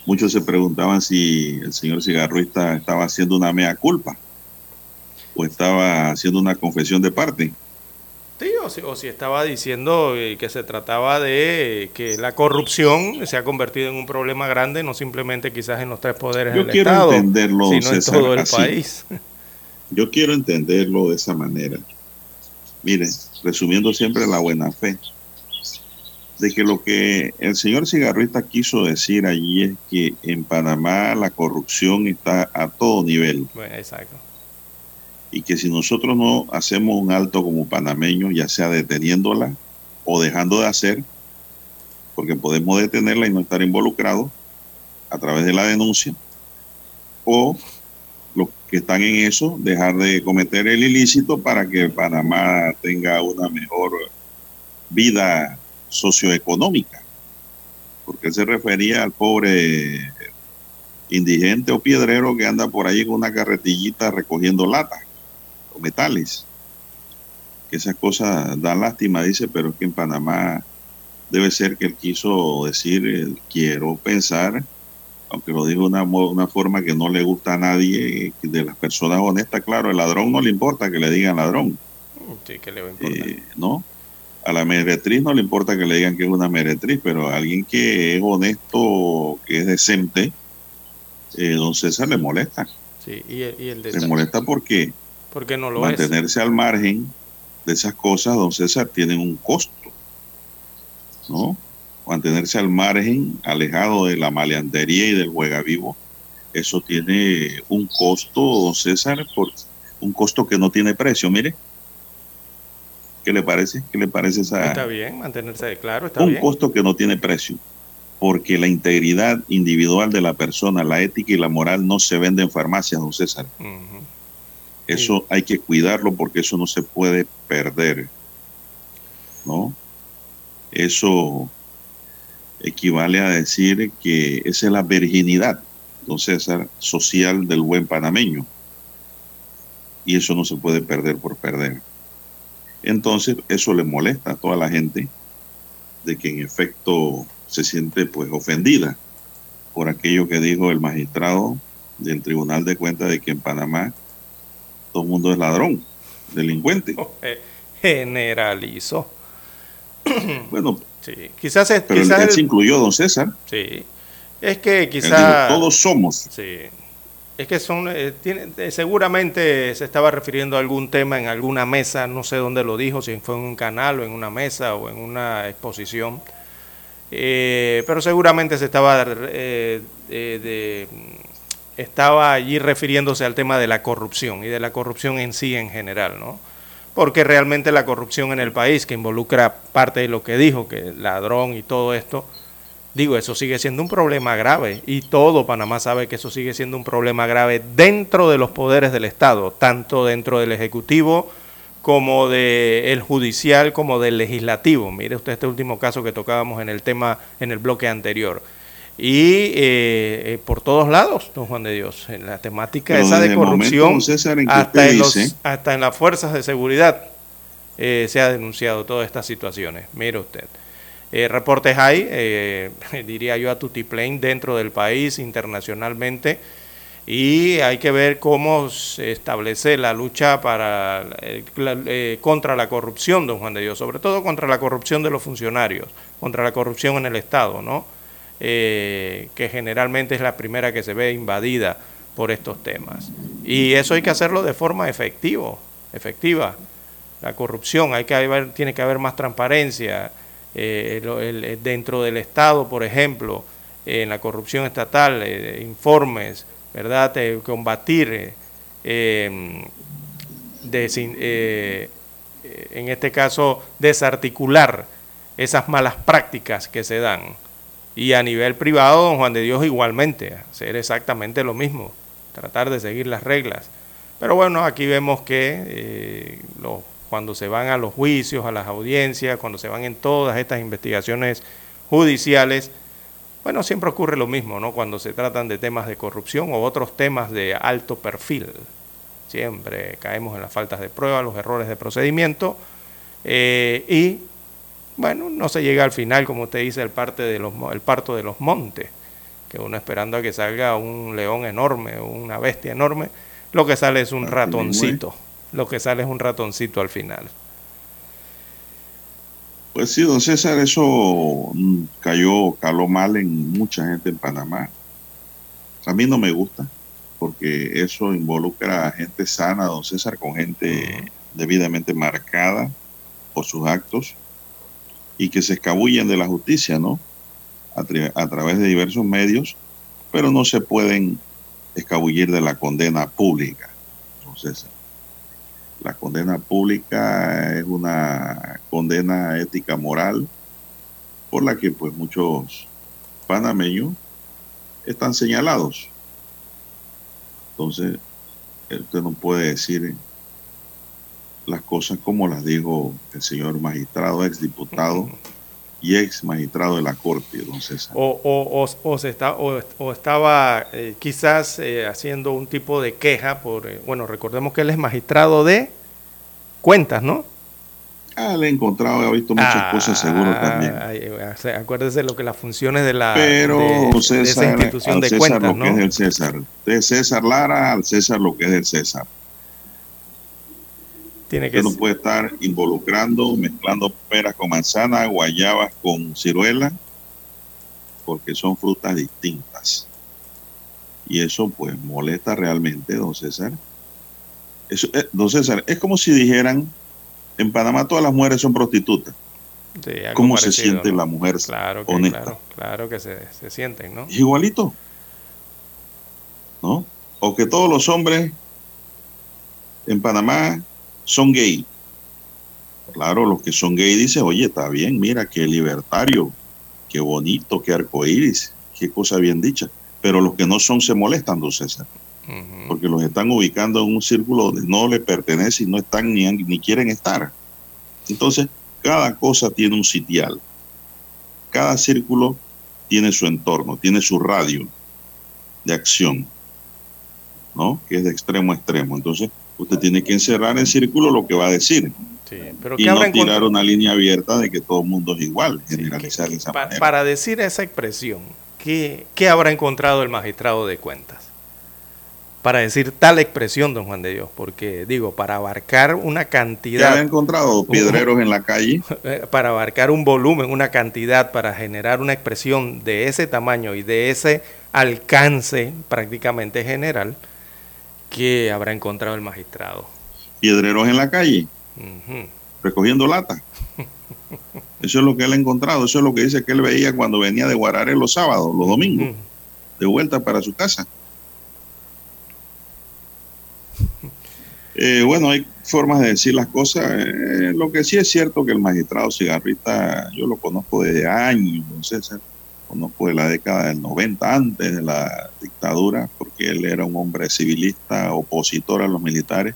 Muchos se preguntaban si el señor cigarrista estaba haciendo una mea culpa o estaba haciendo una confesión de parte. Sí, o si, o si estaba diciendo eh, que se trataba de que la corrupción se ha convertido en un problema grande, no simplemente quizás en los tres poderes Yo del quiero Estado, entenderlo, sino César, en todo el así. país. Yo quiero entenderlo de esa manera. Miren, resumiendo siempre la buena fe, de que lo que el señor cigarrista quiso decir allí es que en Panamá la corrupción está a todo nivel. Bueno, exacto. y que si nosotros no hacemos un alto como panameños, ya sea deteniéndola o dejando de hacer, porque podemos detenerla y no estar involucrados a través de la denuncia, o los que están en eso, dejar de cometer el ilícito para que Panamá tenga una mejor vida socioeconómica, porque él se refería al pobre indigente o piedrero que anda por ahí con una carretillita recogiendo latas o metales. Que esas cosas dan lástima, dice, pero es que en Panamá debe ser que él quiso decir, eh, quiero pensar, aunque lo dijo de una, una forma que no le gusta a nadie, de las personas honestas, claro, el ladrón no le importa que le digan ladrón, Sí, que le va a importar. eh, ¿no? A la meretriz no le importa que le digan que es una meretriz, pero a alguien que es honesto, que es decente, eh, don César le molesta. Sí, y el, y el Le molesta porque ¿Por qué no lo es? mantenerse al margen de esas cosas, don César, tienen un costo, ¿no? Mantenerse al margen, alejado de la maleantería y del juega vivo, eso tiene un costo, don César, por un costo que no tiene precio, mire. ¿Qué le parece? ¿Qué le parece esa, Está bien, mantenerse claro, está un bien. costo que no tiene precio, porque la integridad individual de la persona, la ética y la moral no se vende en farmacias, don César. Eso hay que cuidarlo porque eso no se puede perder, ¿no? Eso equivale a decir que esa es la virginidad, don César, social del buen panameño. Y eso no se puede perder por perder. Entonces, eso le molesta a toda la gente de que en efecto se siente pues ofendida por aquello que dijo el magistrado del Tribunal de Cuentas de que en Panamá todo el mundo es ladrón, delincuente. Generalizó. Bueno, Sí, quizás es, pero quizás él se incluyó, don César. sí. Es que quizás todos somos. Sí. Es que son, eh, tiene- eh, seguramente se estaba refiriendo a algún tema en alguna mesa, no sé dónde lo dijo, si fue en un canal o en una mesa o en una exposición, Eh, pero seguramente se estaba, eh, eh, de, estaba allí refiriéndose al tema de la corrupción y de la corrupción en sí en general, ¿no? Porque realmente la corrupción en el país, que involucra parte de lo que dijo, que el ladrón y todo esto, Digo, eso sigue siendo un problema grave y todo Panamá sabe que eso sigue siendo un problema grave dentro de los poderes del Estado, tanto dentro del Ejecutivo como del judicial, como del legislativo. Mire usted este último caso que tocábamos en el tema, en el bloque anterior. Y eh, eh, por todos lados, don Juan de Dios, en la temática esa de momento, corrupción, César, en hasta, en los- dice- hasta en las fuerzas de seguridad eh, se ha denunciado todas estas situaciones. Mire usted. Eh, reportes hay, eh, diría yo, a tutiplén dentro del país, internacionalmente, y hay que ver cómo se establece la lucha para, la- eh, contra la corrupción, don Juan de Dios, sobre todo contra la corrupción de los funcionarios, contra la corrupción en el Estado, ¿no? Eh, que generalmente es la primera que se ve invadida por estos temas. Y eso hay que hacerlo de forma efectivo, efectiva. La corrupción, hay que tiene que haber más transparencia eh, el- dentro del Estado, por ejemplo, eh, en la corrupción estatal, eh, informes, ¿verdad? Eh, combatir, eh, eh, eh, eh, en este caso, desarticular esas malas prácticas que se dan. Y a nivel privado, don Juan de Dios igualmente, hacer exactamente lo mismo, tratar de seguir las reglas. Pero bueno, aquí vemos que eh, cuando se van a los juicios, a las audiencias, cuando se van en todas estas investigaciones judiciales, bueno, siempre ocurre lo mismo, ¿no? Cuando se tratan de temas de corrupción o otros temas de alto perfil. Siempre caemos en las faltas de prueba, los errores de procedimiento eh, y, bueno, no se llega al final, como usted dice, el, parte de los, el parto de los montes, que uno esperando a que salga un león enorme o una bestia enorme, lo que sale es un es. ratoncito, lo que sale es un ratoncito al final. Pues sí, don César, eso mm, cayó, caló mal en mucha gente en Panamá. A mí no me gusta, porque eso involucra a gente sana, don César, con gente debidamente marcada por sus actos y que se escabullen de la justicia, ¿no? A, tra- a través de diversos medios, pero no se pueden escabullir de la condena pública, César. La condena pública es una condena ética moral por la que pues muchos panameños están señalados. Entonces, usted no puede decir las cosas como las dijo el señor magistrado, ex diputado y ex magistrado de la Corte, don César. O, o, o, o se está, o, o estaba eh, quizás eh, haciendo un tipo de queja por, eh, bueno, recordemos que él es magistrado de cuentas, ¿no? Ah, le he encontrado, he visto muchas cosas seguro también. Ay, acuérdese lo que las funciones de la Pero de, de esa César, institución al de César cuentas, lo ¿no? que es del César. De César Lara al César lo que es del César. Tiene que Usted no puede estar involucrando, mezclando peras con manzana, guayabas con ciruela, porque son frutas distintas. Y eso pues molesta realmente, don César. Eso, eh, don César, es como si dijeran, en Panamá todas las mujeres son prostitutas. Sí, ¿Cómo se siente ¿no? la mujer Claro que, honesta? claro, claro que se, se sienten, ¿no? Es igualito. ¿No? O que todos los hombres en Panamá son gay. Claro, los que son gay dicen, oye, está bien, mira, qué libertario, qué bonito, qué arcoíris, qué cosa bien dicha. Pero los que no son se molestan, don César, porque los están ubicando en un círculo donde no les pertenece y no están ni, ni quieren estar. Entonces, cada cosa tiene un sitial. Cada círculo tiene su entorno, tiene su radio de acción, ¿no? Que es de extremo a extremo. Entonces, usted tiene que encerrar en círculo lo que va a decir Sí, pero y ¿qué no tirar una línea abierta de que todo el mundo es igual, Sí, generalizar que- esa pa- manera. para decir esa expresión, ¿qué, qué habrá encontrado el magistrado de cuentas? para decir tal expresión, don Juan de Dios, porque digo, para abarcar una cantidad... ¿Ya han encontrado piedreros en la calle? Para abarcar un volumen, una cantidad, para generar una expresión de ese tamaño y de ese alcance prácticamente general, que habrá encontrado el magistrado? Piedreros en la calle, recogiendo lata. Eso es lo que él ha encontrado, eso es lo que dice que él veía cuando venía de Guarare los sábados, los domingos, de vuelta para su casa. Eh, bueno, hay formas de decir las cosas. Eh, lo que sí es cierto que el magistrado Cigarrita, yo lo conozco desde años, César, conozco de la década del 90, antes de la dictadura, porque él era un hombre civilista, opositor a los militares.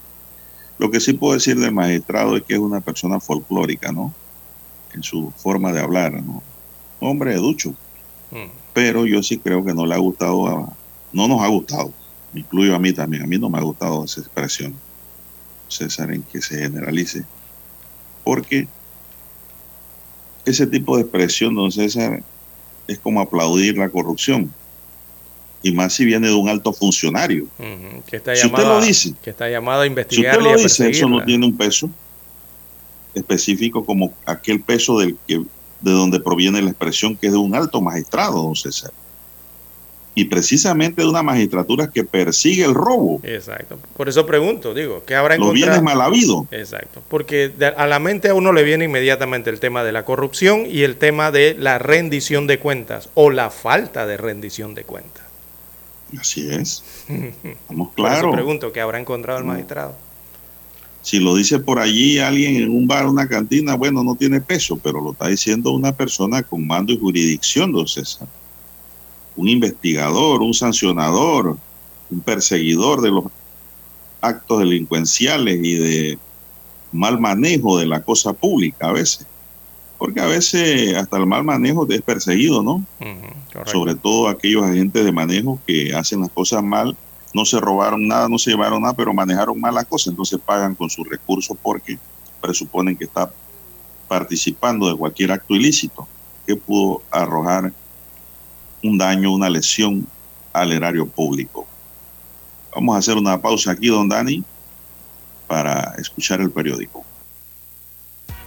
Lo que sí puedo decir del magistrado es que es una persona folclórica, ¿no? En su forma de hablar, ¿no? Hombre de ducho. Mm. Pero yo sí creo que no le ha gustado, no nos ha gustado, incluyo a mí también, a mí no me ha gustado esa expresión César, en que se generalice. Porque ese tipo de expresión, don César, es como aplaudir la corrupción. Y más si viene de un alto funcionario. que está si usted lo dice, que está llamado a investigar. Si usted lo dice, eso no tiene un peso específico como aquel peso del que, de donde proviene la expresión que es de un alto magistrado, don César y precisamente de una magistratura que persigue el robo. Exacto. Por eso pregunto, digo, ¿qué habrá encontrado? Los bienes mal habido. Exacto. Porque a la mente a uno le viene inmediatamente el tema de la corrupción y el tema de la rendición de cuentas o la falta de rendición de cuentas. Así es. Estamos claros. Por eso pregunto, ¿qué habrá encontrado el magistrado? Si lo dice por allí alguien en un bar, una cantina, bueno, no tiene peso, pero lo está diciendo una persona con mando y jurisdicción, don César un investigador, un sancionador, un perseguidor de los actos delincuenciales y de mal manejo de la cosa pública a veces. Porque a veces hasta el mal manejo es perseguido, ¿no? Sobre todo aquellos agentes de manejo que hacen las cosas mal, no se robaron nada, no se llevaron nada, pero manejaron mal las cosas, entonces pagan con sus recursos porque presuponen que está participando de cualquier acto ilícito que pudo arrojar un daño, una lesión al erario público. Vamos a hacer una pausa aquí, don Dani, para escuchar el periódico.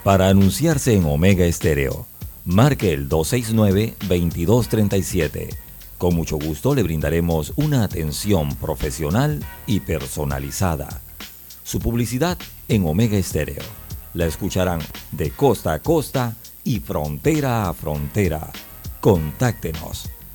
Para anunciarse en Omega Estéreo, marque el 269-2237. Con mucho gusto le brindaremos una atención profesional y personalizada. Su publicidad en Omega Estéreo. La escucharán de costa a costa y frontera a frontera. Contáctenos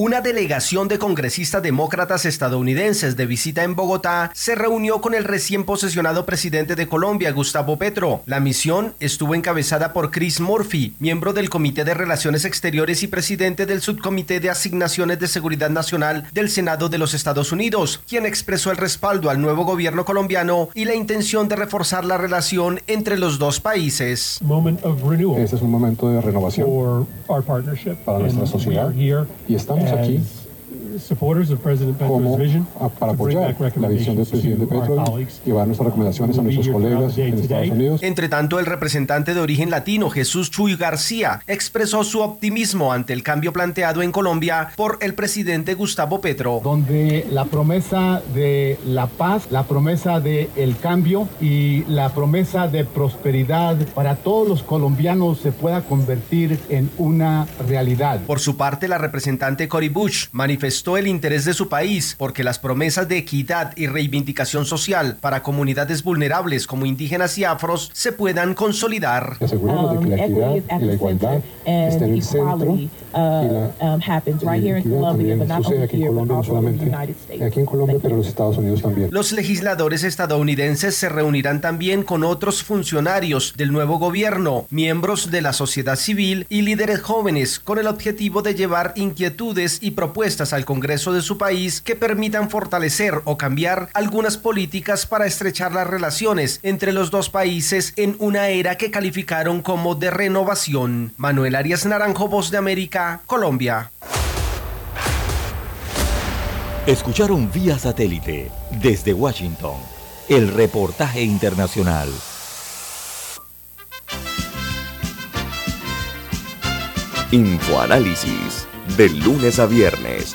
Una delegación de congresistas demócratas estadounidenses de visita en Bogotá se reunió con el recién posesionado presidente de Colombia, Gustavo Petro. La misión estuvo encabezada por Chris Murphy, miembro del Comité de Relaciones Exteriores y presidente del Subcomité de Asignaciones de Seguridad Nacional del Senado de los Estados Unidos, quien expresó el respaldo al nuevo gobierno colombiano y la intención de reforzar la relación entre los dos países. Este es un momento de renovación para nuestra sociedad y estamos isso aqui. Aquí como para apoyar la visión del presidente Petro y llevar nuestras recomendaciones a nuestros colegas en Estados Unidos. Entre tanto, el representante de origen latino, Jesús Chuy García, expresó su optimismo ante el cambio planteado en Colombia por el presidente Gustavo Petro. Donde la promesa de la paz, la promesa de el cambio y la promesa de prosperidad para todos los colombianos se pueda convertir en una realidad. Por su parte, la representante Cory Bush manifestó manifestó el interés de su país porque las promesas de equidad y reivindicación social para comunidades vulnerables como indígenas y afros se puedan consolidar. Aseguramos de que la equidad y la igualdad estén en el centro y la, y la equidad también sucede aquí en Colombia, no solamente aquí en Colombia, pero en los Estados Unidos también. Los legisladores estadounidenses se reunirán también con otros funcionarios del nuevo gobierno, miembros de la sociedad civil y líderes jóvenes con el objetivo de llevar inquietudes y propuestas al Congreso de su país que permitan fortalecer o cambiar algunas políticas para estrechar las relaciones entre los dos países en una era que calificaron como de renovación. Manuel Arias Naranjo, Voz de América, Colombia. Escucharon vía satélite desde Washington el reportaje internacional. Infoanálisis, de lunes a viernes,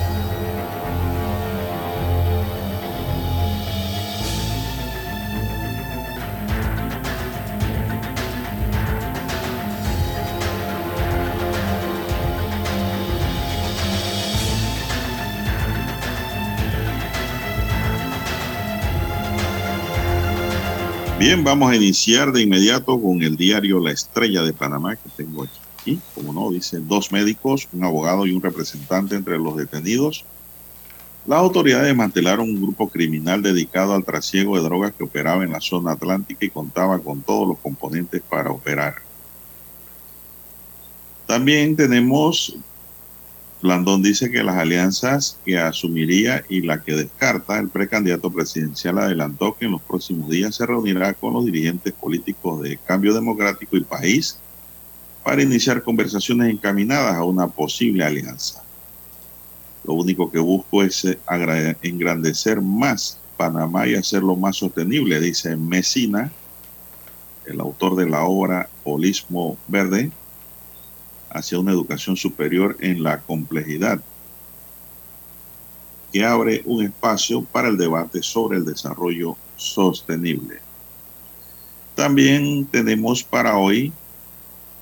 Bien, vamos a iniciar de inmediato con el diario La Estrella de Panamá que tengo aquí. Como no, dice dos médicos, un abogado y un representante entre los detenidos. Las autoridades desmantelaron un grupo criminal dedicado al trasiego de drogas que operaba en la zona atlántica y contaba con todos los componentes para operar. También tenemos, Blandón dice que las alianzas que asumiría y la que descarta el precandidato presidencial adelantó que en los próximos días se reunirá con los dirigentes políticos de Cambio Democrático y País para iniciar conversaciones encaminadas a una posible alianza. Lo único que busco es eh, engrandecer más Panamá y hacerlo más sostenible, dice Mesina, el autor de la obra Holismo Verde, hacia una educación superior en la complejidad, que abre un espacio para el debate sobre el desarrollo sostenible. También tenemos para hoy,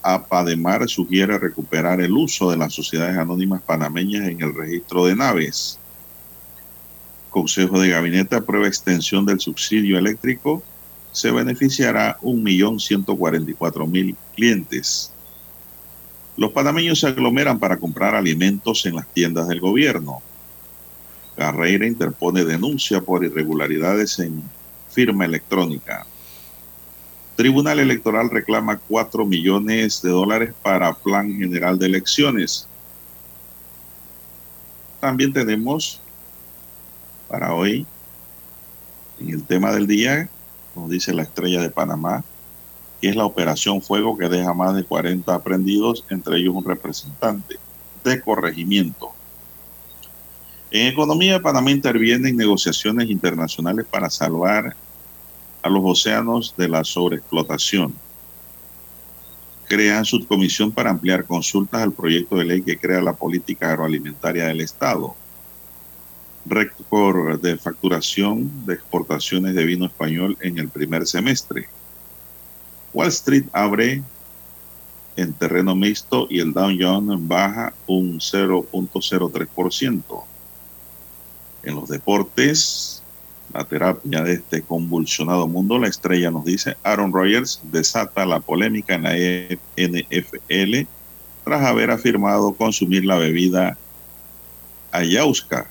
APADEMAR sugiere recuperar el uso de las sociedades anónimas panameñas en el registro de naves. Consejo de Gabinete aprueba extensión del subsidio eléctrico. Se beneficiará 1.144.000 clientes. Los panameños se aglomeran para comprar alimentos en las tiendas del gobierno. Carreira interpone denuncia por irregularidades en firma electrónica. Tribunal Electoral reclama 4 millones de dólares para Plan General de Elecciones. También tenemos para hoy, en el tema del día, nos dice la estrella de Panamá, que es la Operación Fuego que deja más de 40 aprendidos, entre ellos un representante de corregimiento. En economía, Panamá interviene en negociaciones internacionales para salvar a los océanos de la sobreexplotación. Crean subcomisión para ampliar consultas al proyecto de ley que crea la política agroalimentaria del Estado. Récord de facturación de exportaciones de vino español en el primer semestre. Wall Street abre en terreno mixto y el Dow Jones baja un 0.03%. En los deportes, la terapia de este convulsionado mundo, la estrella nos dice, Aaron Rodgers desata la polémica en la NFL tras haber afirmado consumir la bebida ayahuasca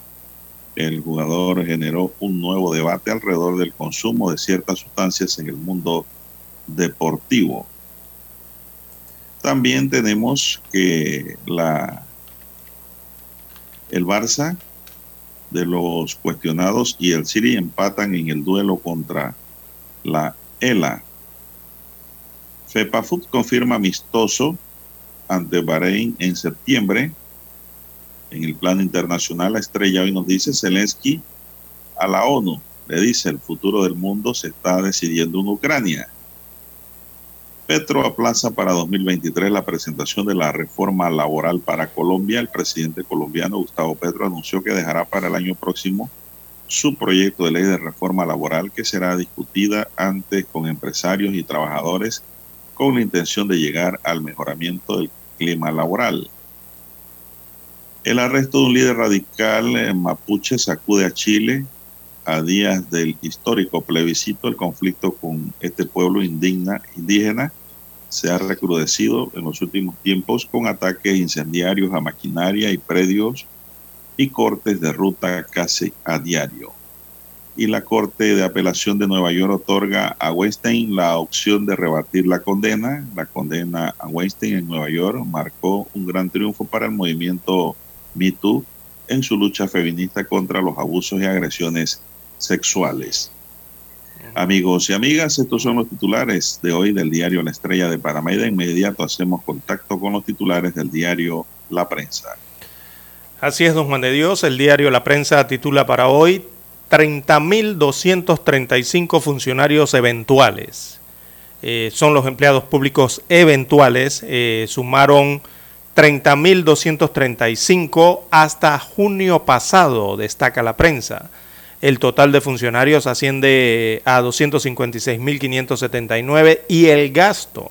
el jugador generó un nuevo debate alrededor del consumo de ciertas sustancias en el mundo. También tenemos que la el Barça de los cuestionados y el City empatan en el duelo contra la ELA. FEPAFUT confirma amistoso ante Bahrein en septiembre. En el plano internacional, la estrella hoy nos dice Zelensky a la ONU. Le dice, el futuro del mundo se está decidiendo en Ucrania. Petro aplaza para 2023 la presentación de la reforma laboral para Colombia. El presidente colombiano Gustavo Petro anunció que dejará para el año próximo su proyecto de ley de reforma laboral que será discutida antes con empresarios y trabajadores con la intención de llegar al mejoramiento del clima laboral. El arresto de un líder radical en mapuche sacude a Chile a días del histórico plebiscito. El conflicto con este pueblo indigna, indígena se ha recrudecido en los últimos tiempos con ataques incendiarios a maquinaria y predios y cortes de ruta casi a diario y la Corte de Apelación de Nueva York otorga a Weinstein la opción de rebatir la condena. La condena a Weinstein en Nueva York marcó un gran triunfo para el movimiento MeToo en su lucha feminista contra los abusos y agresiones sexuales. Amigos y amigas, estos son los titulares de hoy del diario La Estrella de Panamá inmediato hacemos contacto con los titulares del diario La Prensa. Así es, don Juan de Dios, el diario La Prensa titula para hoy 30.235 funcionarios eventuales. Eh, son los empleados públicos eventuales. Eh, sumaron 30.235 hasta junio pasado, destaca la prensa. El total de funcionarios asciende a 256.579 y el gasto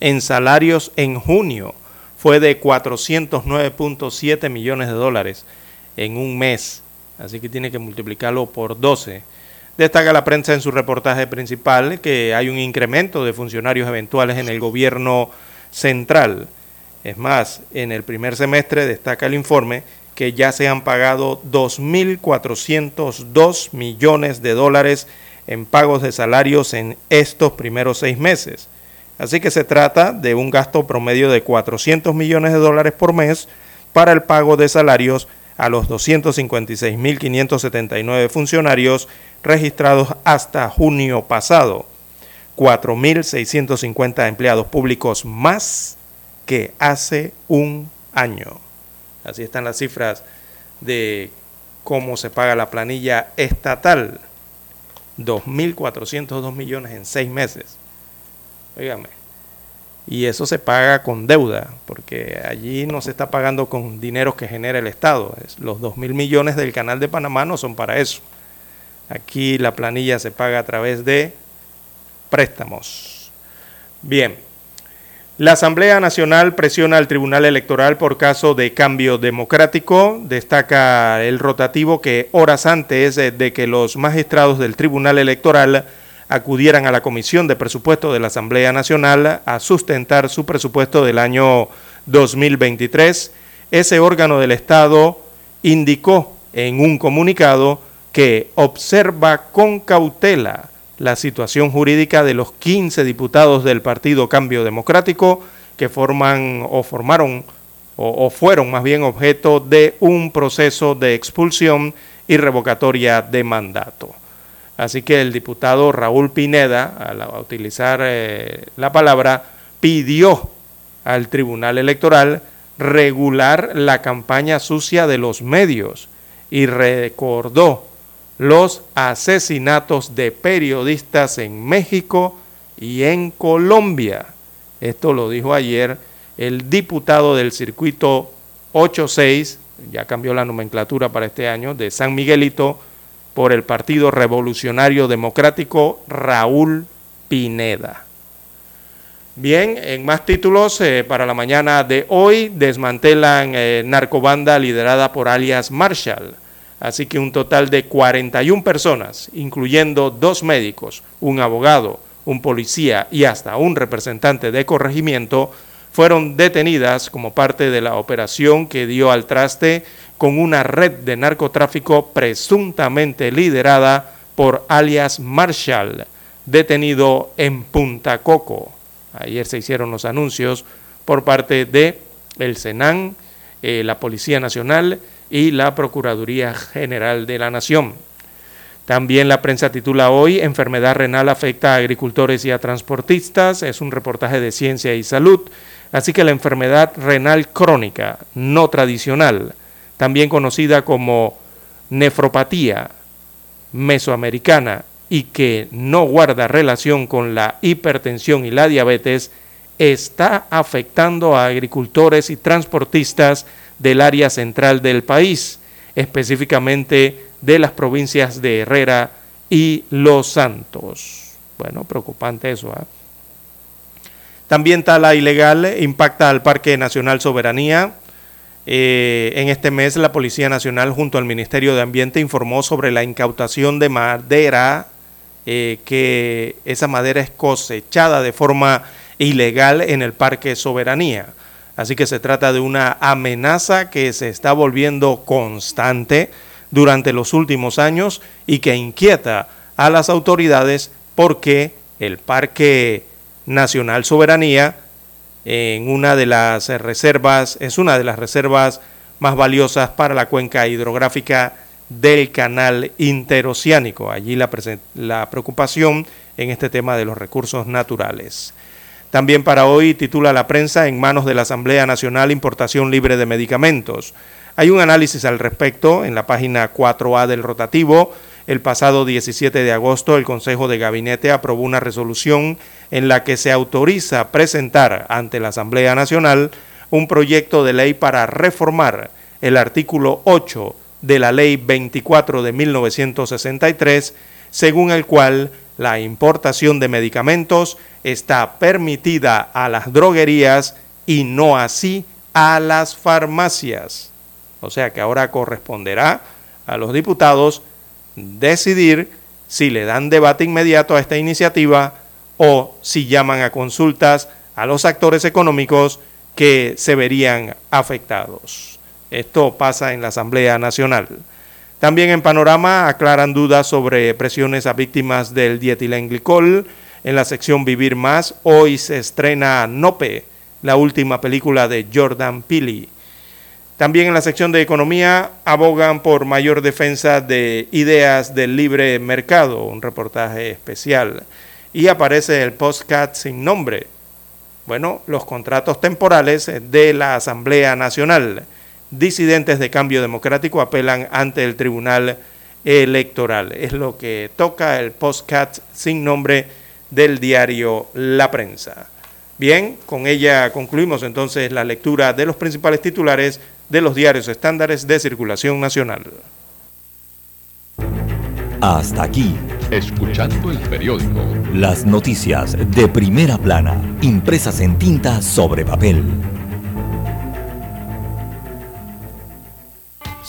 en salarios en junio fue de 409.7 millones de dólares en un mes así que tiene que multiplicarlo por 12. Destaca la prensa en su reportaje principal que hay un incremento de funcionarios eventuales en el gobierno central. Es más, en el primer semestre destaca el informe que ya se han pagado 2.402 millones de dólares en pagos de salarios en estos primeros seis meses. Así que se trata de un gasto promedio de 400 millones de dólares por mes para el pago de salarios a los 256.579 funcionarios registrados hasta junio pasado, 4.650 empleados públicos más que hace un año. Así están las cifras de cómo se paga la planilla estatal. 2.402 millones en seis meses. Óigame y eso se paga con deuda, porque allí no se está pagando con dinero que genera el Estado. Los 2 mil millones del Canal de Panamá no son para eso. Aquí la planilla se paga a través de préstamos. Bien, la Asamblea Nacional presiona al Tribunal Electoral por caso de cambio democrático. Destaca el rotativo que horas antes de que los magistrados del Tribunal Electoral acudieran a la Comisión de Presupuesto de la Asamblea Nacional a sustentar su presupuesto del año 2023. Ese órgano del Estado indicó en un comunicado que observa con cautela la situación jurídica de los 15 diputados del Partido Cambio Democrático que forman o formaron o, fueron más bien objeto de un proceso de expulsión y revocatoria de mandato. Así que el diputado Raúl Pineda, al utilizar eh, la palabra, pidió al Tribunal Electoral regular la campaña sucia de los medios y recordó los asesinatos de periodistas en México y en Colombia. Esto lo dijo ayer el diputado del circuito 86, ya cambió la nomenclatura para este año, de San Miguelito, por el Partido Revolucionario Democrático Raúl Pineda. Bien, en más títulos eh, para la mañana de hoy, desmantelan eh, narcobanda liderada por alias Marshall. Así que un total de 41 personas, incluyendo dos médicos, un abogado, un policía y hasta un representante de corregimiento, fueron detenidas como parte de la operación que dio al traste con una red de narcotráfico presuntamente liderada por alias Marshall, detenido en Punta Coco. Ayer se hicieron los anuncios por parte de el Senan, eh, la Policía Nacional y la Procuraduría General de la Nación. También la prensa titula hoy, Enfermedad renal afecta a agricultores y a transportistas. Es un reportaje de ciencia y salud. Así que la enfermedad renal crónica, no tradicional, también conocida como nefropatía mesoamericana y que no guarda relación con la hipertensión y la diabetes, está afectando a agricultores y transportistas del área central del país, específicamente de las provincias de Herrera y Los Santos. Bueno, preocupante eso. ¿eh? También tala ilegal impacta al Parque Nacional Soberanía. Eh, en este mes la Policía Nacional junto al Ministerio de Ambiente informó sobre la incautación de madera, eh, que esa madera es cosechada de forma ilegal en el Parque Soberanía. Así que se trata de una amenaza que se está volviendo constante durante los últimos años y que inquieta a las autoridades porque el Parque Nacional Soberanía en una de las reservas, es una de las reservas más valiosas para la cuenca hidrográfica del canal interoceánico. Allí la, la preocupación en este tema de los recursos naturales. También para hoy titula la prensa en manos de la Asamblea Nacional Importación Libre de Medicamentos. Hay un análisis al respecto en la página 4A del rotativo. El pasado 17 de agosto el Consejo de Gabinete aprobó una resolución en la que se autoriza presentar ante la Asamblea Nacional un proyecto de ley para reformar el artículo 8 de la Ley 24 de 1963, según el cual la importación de medicamentos está permitida a las droguerías y no así a las farmacias. O sea que ahora corresponderá a los diputados decidir si le dan debate inmediato a esta iniciativa o si llaman a consultas a los actores económicos que se verían afectados. Esto pasa en la Asamblea Nacional. También en Panorama aclaran dudas sobre presiones a víctimas del dietilenglicol. En la sección Vivir Más, hoy se estrena Nope, la última película de Jordan Peele. También en la sección de Economía abogan por mayor defensa de ideas del libre mercado, un reportaje especial. Y aparece el postcat sin nombre. Bueno, los contratos temporales de la Asamblea Nacional disidentes de cambio democrático apelan ante el Tribunal Electoral. Es lo que toca el postcat sin nombre del diario La Prensa. Bien, con ella concluimos entonces la lectura de los principales titulares de los diarios estándares de circulación nacional. Hasta aquí. Escuchando el periódico. Las noticias de primera plana, impresas en tinta sobre papel.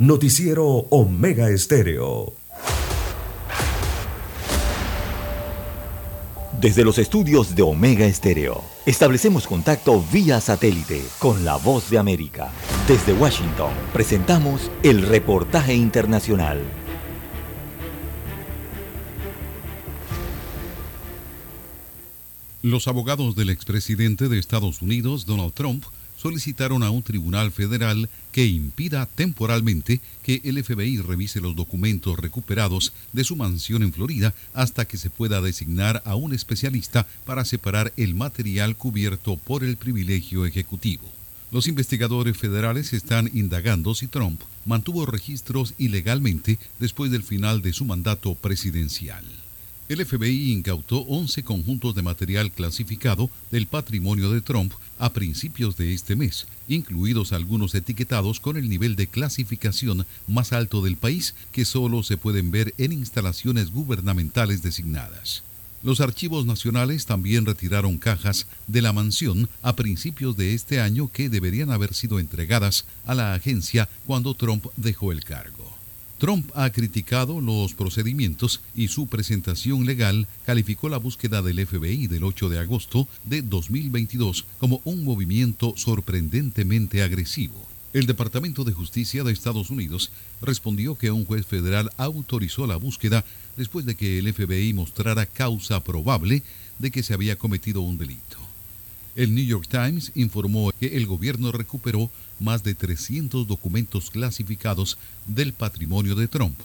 Noticiero Omega Estéreo. Desde los estudios de Omega Estéreo, establecemos contacto vía satélite con la voz de América. Desde Washington, presentamos el reportaje internacional. Los abogados del expresidente de Estados Unidos, Donald Trump, solicitaron a un tribunal federal que impida temporalmente que el FBI revise los documentos recuperados de su mansión en Florida hasta que se pueda designar a un especialista para separar el material cubierto por el privilegio ejecutivo. Los investigadores federales están indagando si Trump mantuvo registros ilegalmente después del final de su mandato presidencial. El FBI incautó 11 conjuntos de material clasificado del patrimonio de Trump a principios de este mes, incluidos algunos etiquetados con el nivel de clasificación más alto del país que solo se pueden ver en instalaciones gubernamentales designadas. Los archivos nacionales también retiraron cajas de la mansión a principios de este año que deberían haber sido entregadas a la agencia cuando Trump dejó el cargo. Trump ha criticado los procedimientos y su presentación legal calificó la búsqueda del FBI del 8 de agosto de 2022 como un movimiento sorprendentemente agresivo. El Departamento de Justicia de Estados Unidos respondió que un juez federal autorizó la búsqueda después de que el FBI mostrara causa probable de que se había cometido un delito. El New York Times informó que el gobierno recuperó más de 300 documentos clasificados del patrimonio de Trump,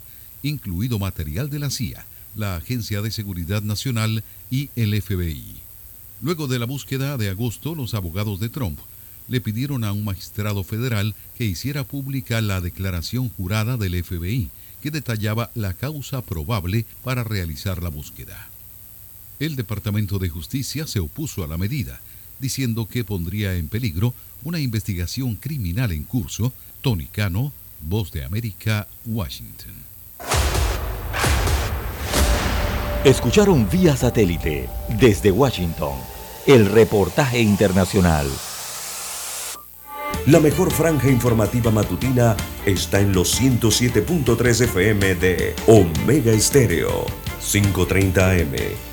incluido material de la CIA, la Agencia de Seguridad Nacional y el FBI. Luego de la búsqueda de agosto, los abogados de Trump le pidieron a un magistrado federal que hiciera pública la declaración jurada del FBI, que detallaba la causa probable para realizar la búsqueda. El Departamento de Justicia se opuso a la medida, diciendo que pondría en peligro una investigación criminal en curso. Tony Cano, Voz de América, Washington. Escucharon vía satélite desde Washington el reportaje internacional. La mejor franja informativa matutina está en los 107.3 FM de Omega Estéreo, 530 AM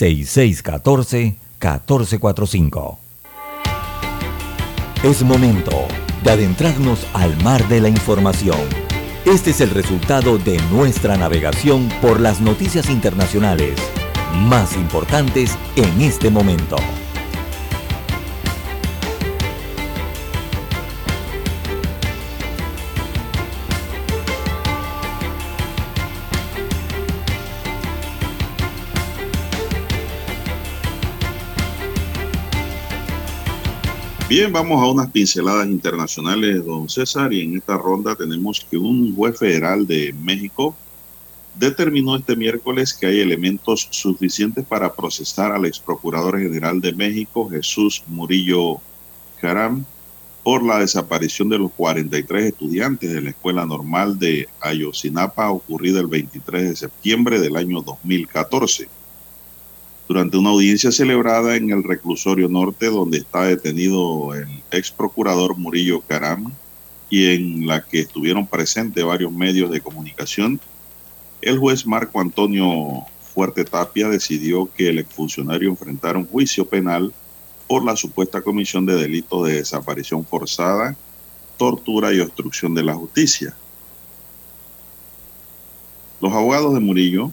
6614-1445. Es momento de adentrarnos al mar de la información. Este es el resultado de nuestra navegación por las noticias internacionales más importantes en este momento. Bien, vamos a unas pinceladas internacionales, don César, y en esta ronda tenemos que un juez federal de México determinó este miércoles que hay elementos suficientes para procesar al ex procurador general de México, Jesús Murillo Caram, por la desaparición de los 43 estudiantes de la Escuela Normal de Ayotzinapa ocurrida el 23 de septiembre del año 2014 durante una audiencia celebrada en el reclusorio norte donde está detenido el ex procurador Murillo Caram y en la que estuvieron presentes varios medios de comunicación, el juez Marco Antonio Fuerte Tapia decidió que el exfuncionario enfrentara un juicio penal por la supuesta comisión de delitos de desaparición forzada, tortura y obstrucción de la justicia. Los abogados de Murillo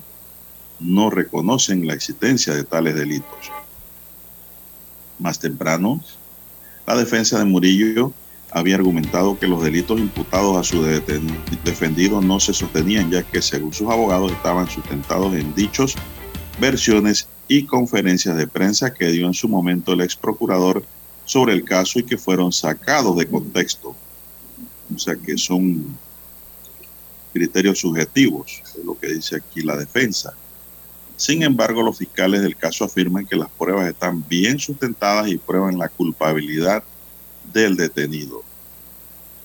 no reconocen la existencia de tales delitos. Más temprano, la defensa de Murillo había argumentado que los delitos imputados a su defendido no se sostenían ya que según sus abogados estaban sustentados en dichos versiones y conferencias de prensa que dio en su momento el ex procurador sobre el caso y que fueron sacados de contexto. O sea que son criterios subjetivos, es lo que dice aquí la defensa. Sin embargo, los fiscales del caso afirman que las pruebas están bien sustentadas y prueban la culpabilidad del detenido.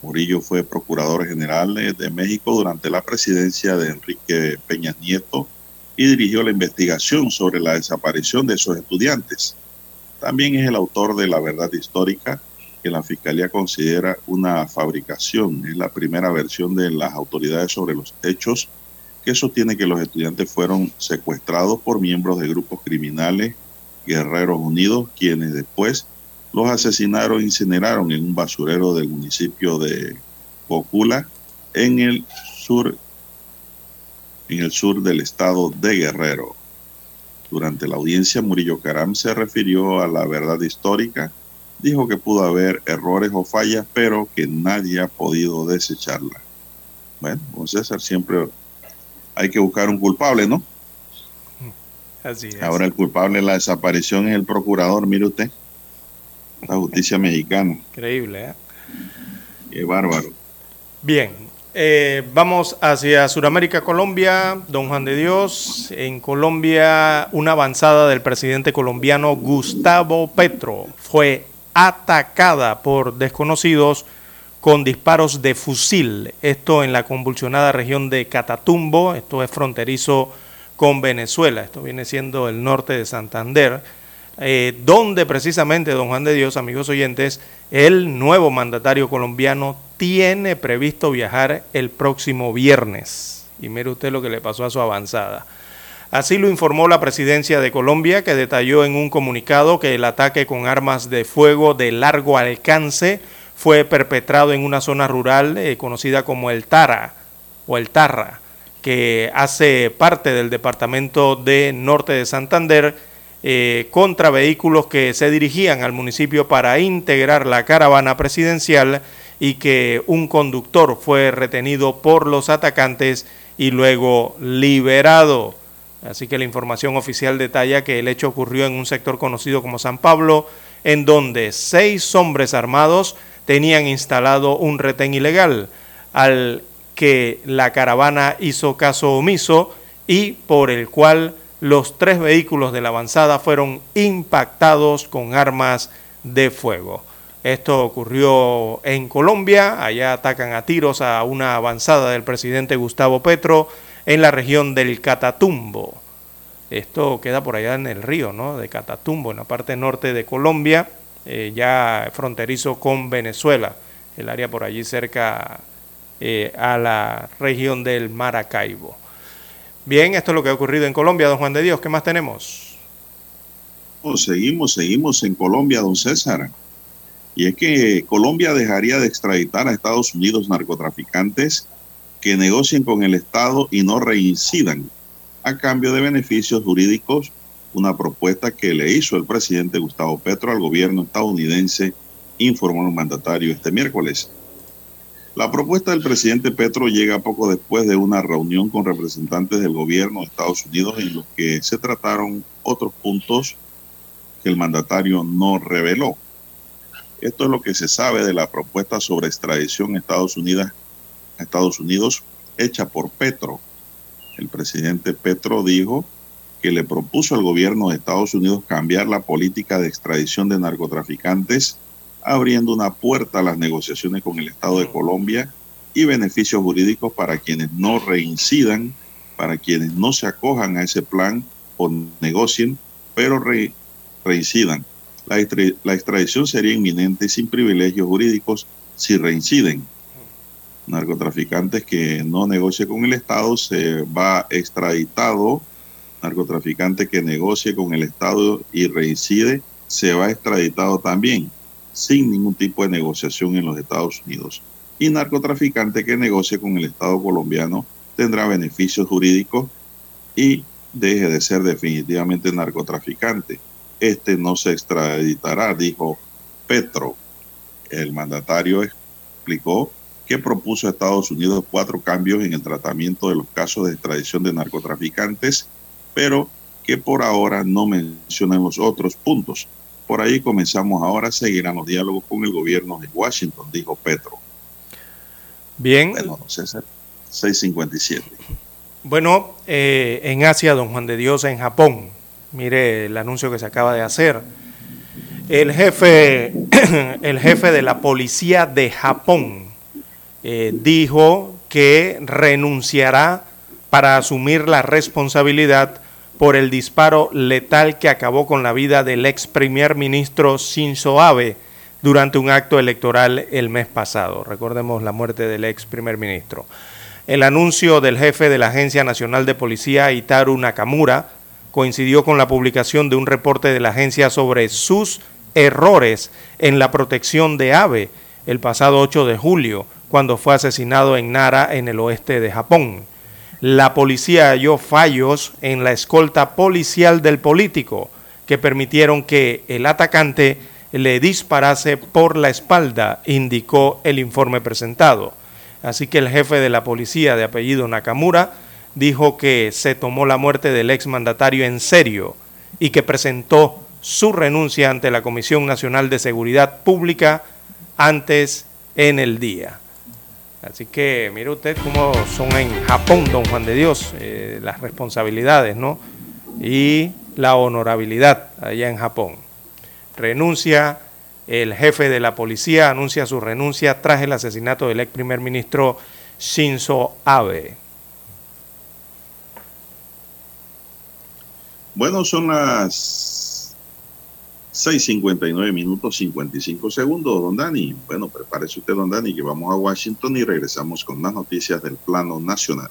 Murillo fue procurador general de México durante la presidencia de Enrique Peña Nieto y dirigió la investigación sobre la desaparición de esos estudiantes. También es el autor de La Verdad Histórica, que la Fiscalía considera una fabricación. Es la primera versión de las autoridades sobre los hechos que sostiene que los estudiantes fueron secuestrados por miembros de grupos criminales Guerreros Unidos, quienes después los asesinaron e incineraron en un basurero del municipio de Cocula, en el sur, en el sur del estado de Guerrero. Durante la audiencia, Murillo Caram se refirió a la verdad histórica, dijo que pudo haber errores o fallas, pero que nadie ha podido desecharla. Bueno, con César siempre hay que buscar un culpable, ¿no? Así es. Ahora el culpable de la desaparición es el procurador, mire usted, la justicia mexicana. Increíble, ¿eh? Qué bárbaro. Bien, eh, vamos hacia Sudamérica, Colombia. Don Juan de Dios, en Colombia, una avanzada del presidente colombiano Gustavo Petro fue atacada por desconocidos con disparos de fusil. Esto en la convulsionada región de Catatumbo, esto es fronterizo con Venezuela, esto viene siendo el norte de Santander, eh, donde precisamente, don Juan de Dios, amigos oyentes, el nuevo mandatario colombiano tiene previsto viajar el próximo viernes. Y mire usted lo que le pasó a su avanzada. Así lo informó la presidencia de Colombia, que detalló en un comunicado que el ataque con armas de fuego de largo alcance fue perpetrado en una zona rural eh, conocida como el Tara o el Tarra, que hace parte del departamento de Norte de Santander, eh, contra vehículos que se dirigían al municipio para integrar la caravana presidencial y que un conductor fue retenido por los atacantes y luego liberado. Así que la información oficial detalla que el hecho ocurrió en un sector conocido como San Pablo, en donde seis hombres armados tenían instalado un retén ilegal, al que la caravana hizo caso omiso y por el cual los tres vehículos de la avanzada fueron impactados con armas de fuego. Esto ocurrió en Colombia, allá atacan a tiros a una avanzada del presidente Gustavo Petro en la región del Catatumbo. Esto queda por allá en el río, ¿no? De Catatumbo, en la parte norte de Colombia. Eh, ya fronterizo con Venezuela, el área por allí cerca eh, a la región del Maracaibo. Bien, esto es lo que ha ocurrido en Colombia, don Juan de Dios. ¿Qué más tenemos? Oh, seguimos, seguimos en Colombia, don César. Y es que Colombia dejaría de extraditar a Estados Unidos narcotraficantes que negocien con el Estado y no reincidan a cambio de beneficios jurídicos una propuesta que le hizo el presidente Gustavo Petro al gobierno estadounidense, informó el mandatario este miércoles. La propuesta del presidente Petro llega poco después de una reunión con representantes del gobierno de Estados Unidos en los que se trataron otros puntos que el mandatario no reveló. Esto es lo que se sabe de la propuesta sobre extradición Estados Unidos, a Estados Unidos hecha por Petro. El presidente Petro dijo que le propuso al gobierno de Estados Unidos cambiar la política de extradición de narcotraficantes, abriendo una puerta a las negociaciones con el Estado de Colombia y beneficios jurídicos para quienes no reincidan, para quienes no se acojan a ese plan o negocien, pero reincidan. La, la extradición sería inminente sin privilegios jurídicos si reinciden. Narcotraficantes que no negocie con el Estado se va extraditado narcotraficante que negocie con el Estado y reincide se va extraditado también, sin ningún tipo de negociación en los Estados Unidos. Y narcotraficante que negocie con el Estado colombiano tendrá beneficios jurídicos y deje de ser definitivamente narcotraficante. Este no se extraditará, dijo Petro. El mandatario explicó que propuso a Estados Unidos cuatro cambios en el tratamiento de los casos de extradición de narcotraficantes pero que por ahora no mencionan los otros puntos. Por ahí comenzamos ahora, seguirán los diálogos con el gobierno de Washington, dijo Petro. Bien. Bueno, César, 657. Bueno, eh, en Asia, don Juan de Dios, en Japón, mire el anuncio que se acaba de hacer. El jefe, el jefe de la policía de Japón eh, dijo que renunciará para asumir la responsabilidad por el disparo letal que acabó con la vida del ex primer ministro Shinzo Abe durante un acto electoral el mes pasado. Recordemos la muerte del ex primer ministro. El anuncio del jefe de la Agencia Nacional de Policía, Itaru Nakamura, coincidió con la publicación de un reporte de la agencia sobre sus errores en la protección de Abe el pasado 8 de julio, cuando fue asesinado en Nara, en el oeste de Japón la policía halló fallos en la escolta policial del político que permitieron que el atacante le disparase por la espalda, indicó el informe presentado. Así que el jefe de la policía de apellido Nakamura dijo que se tomó la muerte del exmandatario en serio y que presentó su renuncia ante la Comisión Nacional de Seguridad Pública antes en el día. Así que mire usted cómo son en Japón, don Juan de Dios, eh, las responsabilidades, ¿no? Y la honorabilidad allá en Japón. Renuncia el jefe de la policía, anuncia su renuncia tras el asesinato del ex primer ministro Shinzo Abe. Bueno, son las 6.59 minutos 55 segundos, don Dani. Bueno, prepárese usted, don Dani, que vamos a Washington y regresamos con más noticias del plano nacional.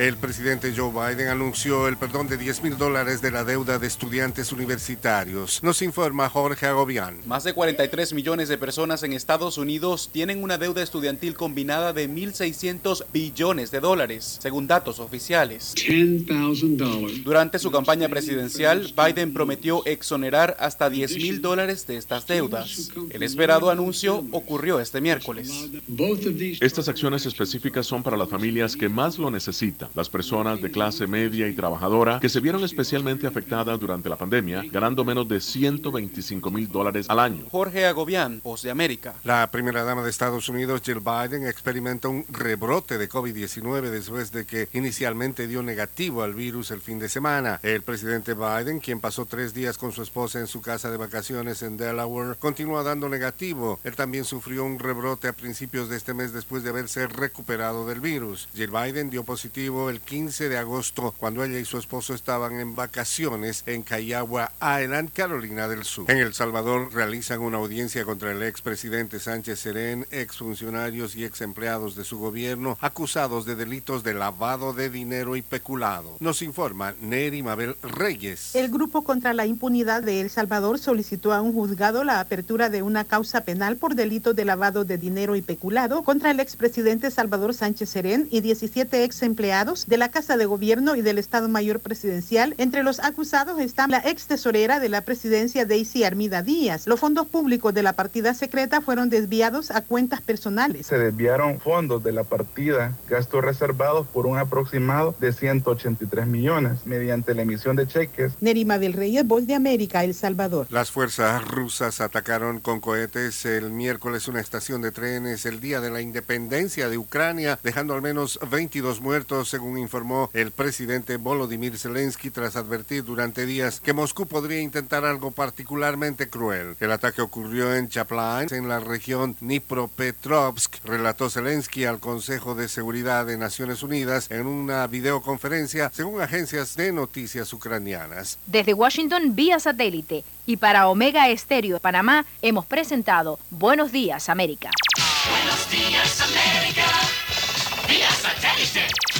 El presidente Joe Biden anunció el perdón de 10 mil dólares de la deuda de estudiantes universitarios. Nos informa Jorge Agobián. Más de 43 millones de personas en Estados Unidos tienen una deuda estudiantil combinada de 1.600 billones de dólares, según datos oficiales. Durante su campaña presidencial, Biden prometió exonerar hasta 10 mil dólares de estas deudas. El esperado anuncio ocurrió este miércoles. Estas acciones específicas son para las familias que más lo necesitan las personas de clase media y trabajadora que se vieron especialmente afectadas durante la pandemia, ganando menos de 125 mil dólares al año. Jorge Agobián, Voz de América. La primera dama de Estados Unidos, Jill Biden, experimenta un rebrote de COVID-19 después de que inicialmente dio negativo al virus el fin de semana. El presidente Biden, quien pasó tres días con su esposa en su casa de vacaciones en Delaware, continúa dando negativo. Él también sufrió un rebrote a principios de este mes después de haberse recuperado del virus. Jill Biden dio positivo el 15 de agosto cuando ella y su esposo estaban en vacaciones en Cayagua Island, Carolina del Sur. En El Salvador realizan una audiencia contra el expresidente Sánchez Serén, exfuncionarios y ex empleados de su gobierno acusados de delitos de lavado de dinero y peculado. Nos informa Neri Mabel Reyes. El grupo contra la impunidad de El Salvador solicitó a un juzgado la apertura de una causa penal por delitos de lavado de dinero y peculado contra el expresidente Salvador Sánchez Serén y 17 ex empleados de la Casa de Gobierno y del Estado Mayor Presidencial. Entre los acusados está la ex tesorera de la presidencia Daisy Armida Díaz. Los fondos públicos de la partida secreta fueron desviados a cuentas personales. Se desviaron fondos de la partida gastos reservados por un aproximado de 183 millones mediante la emisión de cheques. Nerima del Reyes, Voz de América, El Salvador. Las fuerzas rusas atacaron con cohetes el miércoles una estación de trenes el día de la independencia de Ucrania, dejando al menos 22 muertos según informó el presidente Volodymyr Zelensky tras advertir durante días que Moscú podría intentar algo particularmente cruel. El ataque ocurrió en Chaplain, en la región Dnipropetrovsk, relató Zelensky al Consejo de Seguridad de Naciones Unidas en una videoconferencia según agencias de noticias ucranianas. Desde Washington vía satélite y para Omega Estéreo de Panamá hemos presentado Buenos Días América. Buenos días, América. Vía satélite.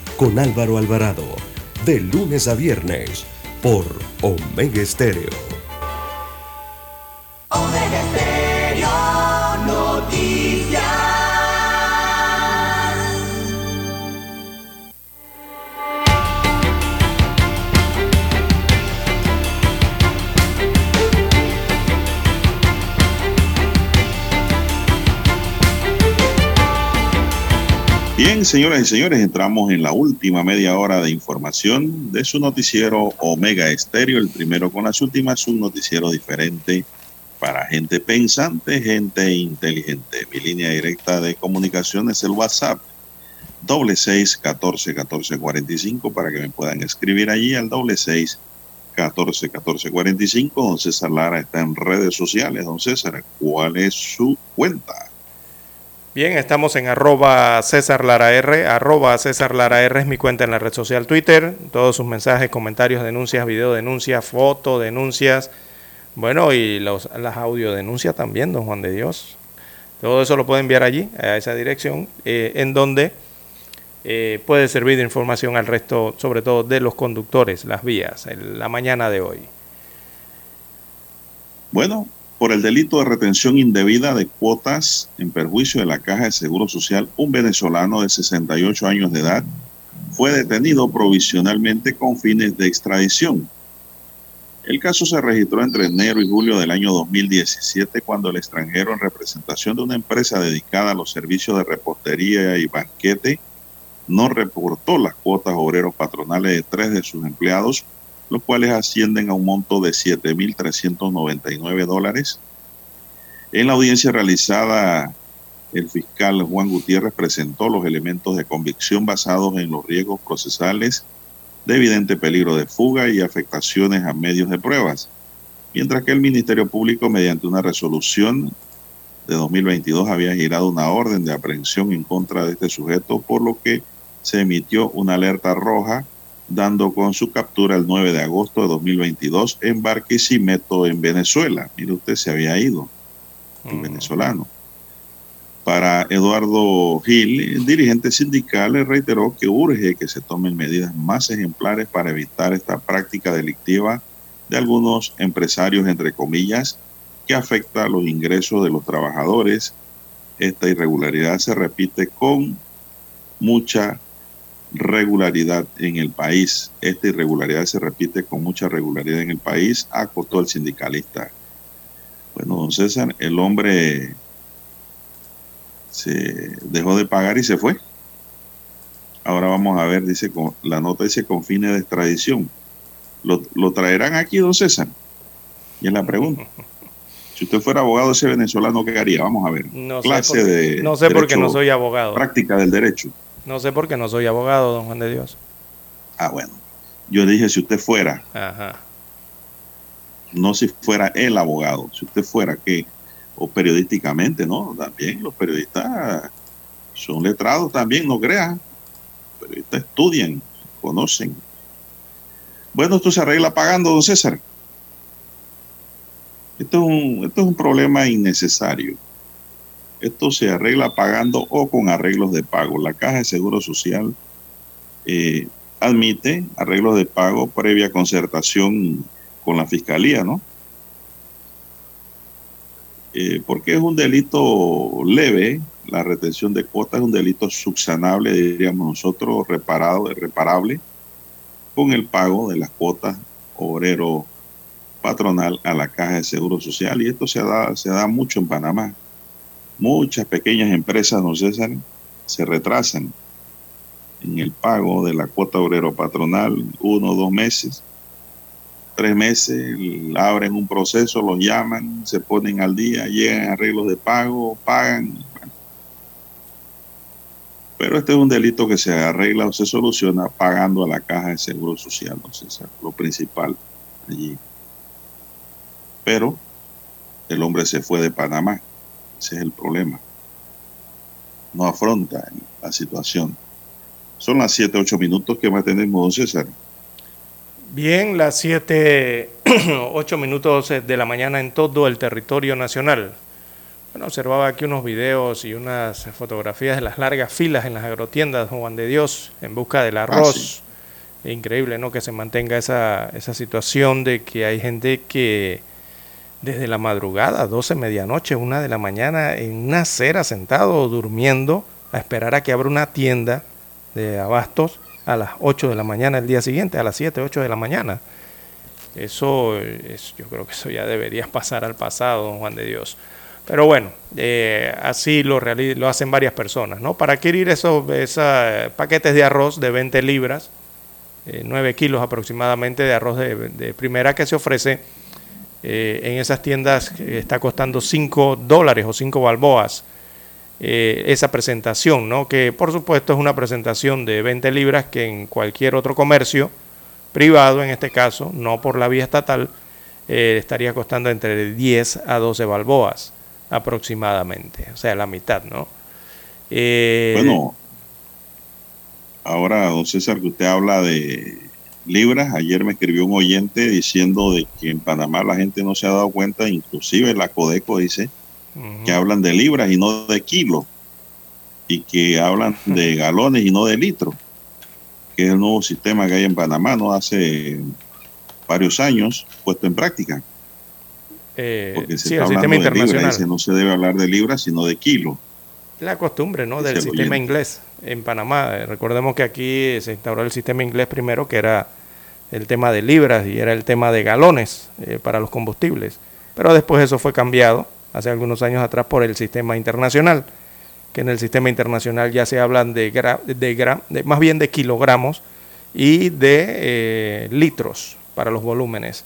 Con Álvaro Alvarado. De lunes a viernes. Por Omega Estéreo. Omega Stereo Señoras y señores, entramos en la última media hora de información de su noticiero Omega Estéreo, el primero con las últimas, un noticiero diferente para gente pensante, gente inteligente. Mi línea directa de comunicación es el WhatsApp, doble seis catorce catorce cuarenta y cinco, para que me puedan escribir allí al doble seis catorce catorce cuarenta y cinco. Don César Lara está en redes sociales. Don César, ¿cuál es su cuenta? Bien, estamos en arroba César Lara R, arroba César Lara R es mi cuenta en la red social Twitter, todos sus mensajes, comentarios, denuncias, video denuncias, foto denuncias, bueno, y los, las audio denuncias también, don Juan de Dios. Todo eso lo puede enviar allí, a esa dirección, eh, en donde eh, puede servir de información al resto, sobre todo de los conductores, las vías, la mañana de hoy. Bueno, por el delito de retención indebida de cuotas en perjuicio de la Caja de Seguro Social, un venezolano de 68 años de edad fue detenido provisionalmente con fines de extradición. El caso se registró entre enero y julio del año 2017 cuando el extranjero en representación de una empresa dedicada a los servicios de repostería y banquete no reportó las cuotas obreros patronales de tres de sus empleados los cuales ascienden a un monto de 7.399 dólares. En la audiencia realizada, el fiscal Juan Gutiérrez presentó los elementos de convicción basados en los riesgos procesales de evidente peligro de fuga y afectaciones a medios de pruebas, mientras que el Ministerio Público, mediante una resolución de 2022, había girado una orden de aprehensión en contra de este sujeto, por lo que se emitió una alerta roja dando con su captura el 9 de agosto de 2022 en Barquisimeto, en Venezuela. Mire usted, se había ido, el venezolano. Para Eduardo Gil, el dirigente sindical, le reiteró que urge que se tomen medidas más ejemplares para evitar esta práctica delictiva de algunos empresarios, entre comillas, que afecta los ingresos de los trabajadores. Esta irregularidad se repite con mucha regularidad en el país. Esta irregularidad se repite con mucha regularidad en el país, acotó el sindicalista. Bueno, don César, el hombre se dejó de pagar y se fue. Ahora vamos a ver, dice, con, la nota dice con fines de extradición. ¿Lo, lo traerán aquí, don César? Y es la pregunta. Si usted fuera abogado ese venezolano, ¿qué haría? Vamos a ver. No Clase sé, por, de no sé por qué derecho- no soy abogado. Práctica del derecho. No sé por qué no soy abogado, don Juan de Dios. Ah, bueno. Yo dije, si usted fuera, Ajá. no si fuera el abogado, si usted fuera que, o periodísticamente, ¿no? También los periodistas son letrados también, no crean. Los periodistas estudian, conocen. Bueno, esto se arregla pagando, don César. Esto es un, esto es un problema innecesario. Esto se arregla pagando o con arreglos de pago. La Caja de Seguro Social eh, admite arreglos de pago previa concertación con la Fiscalía, ¿no? Eh, porque es un delito leve, la retención de cuotas es un delito subsanable, diríamos nosotros, reparado, reparable, con el pago de las cuotas obrero patronal a la caja de seguro social y esto se da, se da mucho en Panamá. Muchas pequeñas empresas, no César, se retrasan en el pago de la cuota obrero patronal uno o dos meses, tres meses, abren un proceso, los llaman, se ponen al día, llegan arreglos de pago, pagan. Pero este es un delito que se arregla o se soluciona pagando a la caja de seguro social, no César, lo principal allí. Pero el hombre se fue de Panamá, ese es el problema. No afronta la situación. Son las 7, 8 minutos que mantenemos, don César. Bien, las 7, 8 minutos de la mañana en todo el territorio nacional. Bueno, observaba aquí unos videos y unas fotografías de las largas filas en las agrotiendas Juan de Dios en busca del arroz. Increíble, ¿no? Que se mantenga esa, esa situación de que hay gente que desde la madrugada, 12, medianoche, 1 de la mañana, en una acera sentado durmiendo a esperar a que abra una tienda de abastos a las 8 de la mañana el día siguiente, a las 7, 8 de la mañana. Eso, es, yo creo que eso ya debería pasar al pasado, don Juan de Dios. Pero bueno, eh, así lo, hacen varias personas, ¿no? Para adquirir esos, paquetes de arroz de 20 libras, 9 eh, kilos aproximadamente de arroz de primera que se ofrece eh, en esas tiendas, está costando 5 dólares o 5 balboas eh, esa presentación, ¿no? que por supuesto es una presentación de 20 libras que en cualquier otro comercio privado, en este caso, no por la vía estatal, eh, estaría costando entre 10 a 12 balboas aproximadamente, o sea, la mitad, ¿no? Bueno, ahora, don César, que usted habla de libras, ayer me escribió un oyente diciendo de que en Panamá la gente no se ha dado cuenta, inclusive la Codeco dice, que hablan de libras y no de kilos, y que hablan de galones y no de litros, que es el nuevo sistema que hay en Panamá, no hace varios años puesto en práctica. Eh, Porque se sí, está el hablando sistema de libras, dice, no se debe hablar de libras, sino de kilos. La costumbre, ¿no? Del sistema inglés en Panamá. Recordemos que aquí se instauró el sistema inglés primero, que era el tema de libras y era el tema de galones eh, para los combustibles. Pero después eso fue cambiado hace algunos años atrás por el sistema internacional, que en el sistema internacional ya se hablan de, gra- de, gra- de- más bien de kilogramos y de eh, litros para los volúmenes.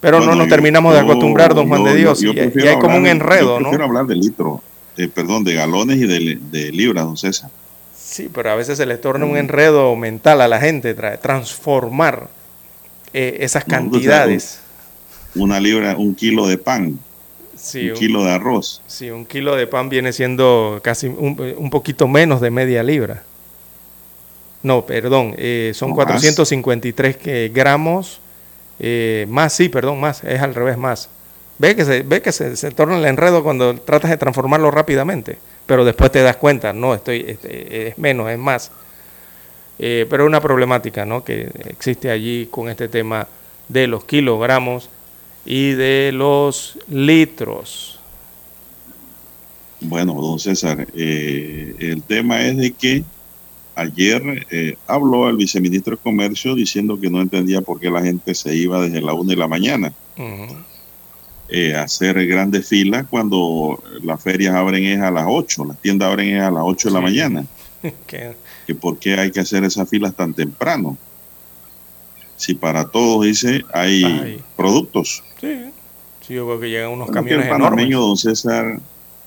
Pero Bueno, no nos yo- terminamos de acostumbrar, don Juan yo- de Dios, y, hay como un enredo, Yo ¿no? hablar de litros, eh, perdón, de galones y de, de libras, don César. Sí, pero a veces se le torna un enredo mental a la gente, tra- transformar eh, esas No, cantidades. Una libra, un kilo de pan, Sí, un kilo de arroz. Sí, un kilo de pan viene siendo casi un, un poquito menos de media libra. No, perdón, eh, son No, más. 453 que- gramos, más, sí, perdón, más, es al revés, más. Ve que, se, ve que se, se torna el enredo cuando tratas de transformarlo rápidamente, pero después te das cuenta, no, estoy, este, es menos, es más. Eh, pero es una problemática ¿no? que existe allí con este tema de los kilogramos y de los litros. Bueno, don César, eh, el tema es de que ayer eh, habló el viceministro de Comercio diciendo que no entendía por qué la gente se iba desde la una de la mañana eh, hacer grandes filas cuando las ferias abren es a las 8, las tiendas abren es a las 8 de la Sí. mañana. Que- que por qué hay que hacer esas filas tan temprano. Si para todos, dice, hay Ay. productos. Sí, sí, yo creo que llegan unos Bueno, camiones el panameño, enormes. don César,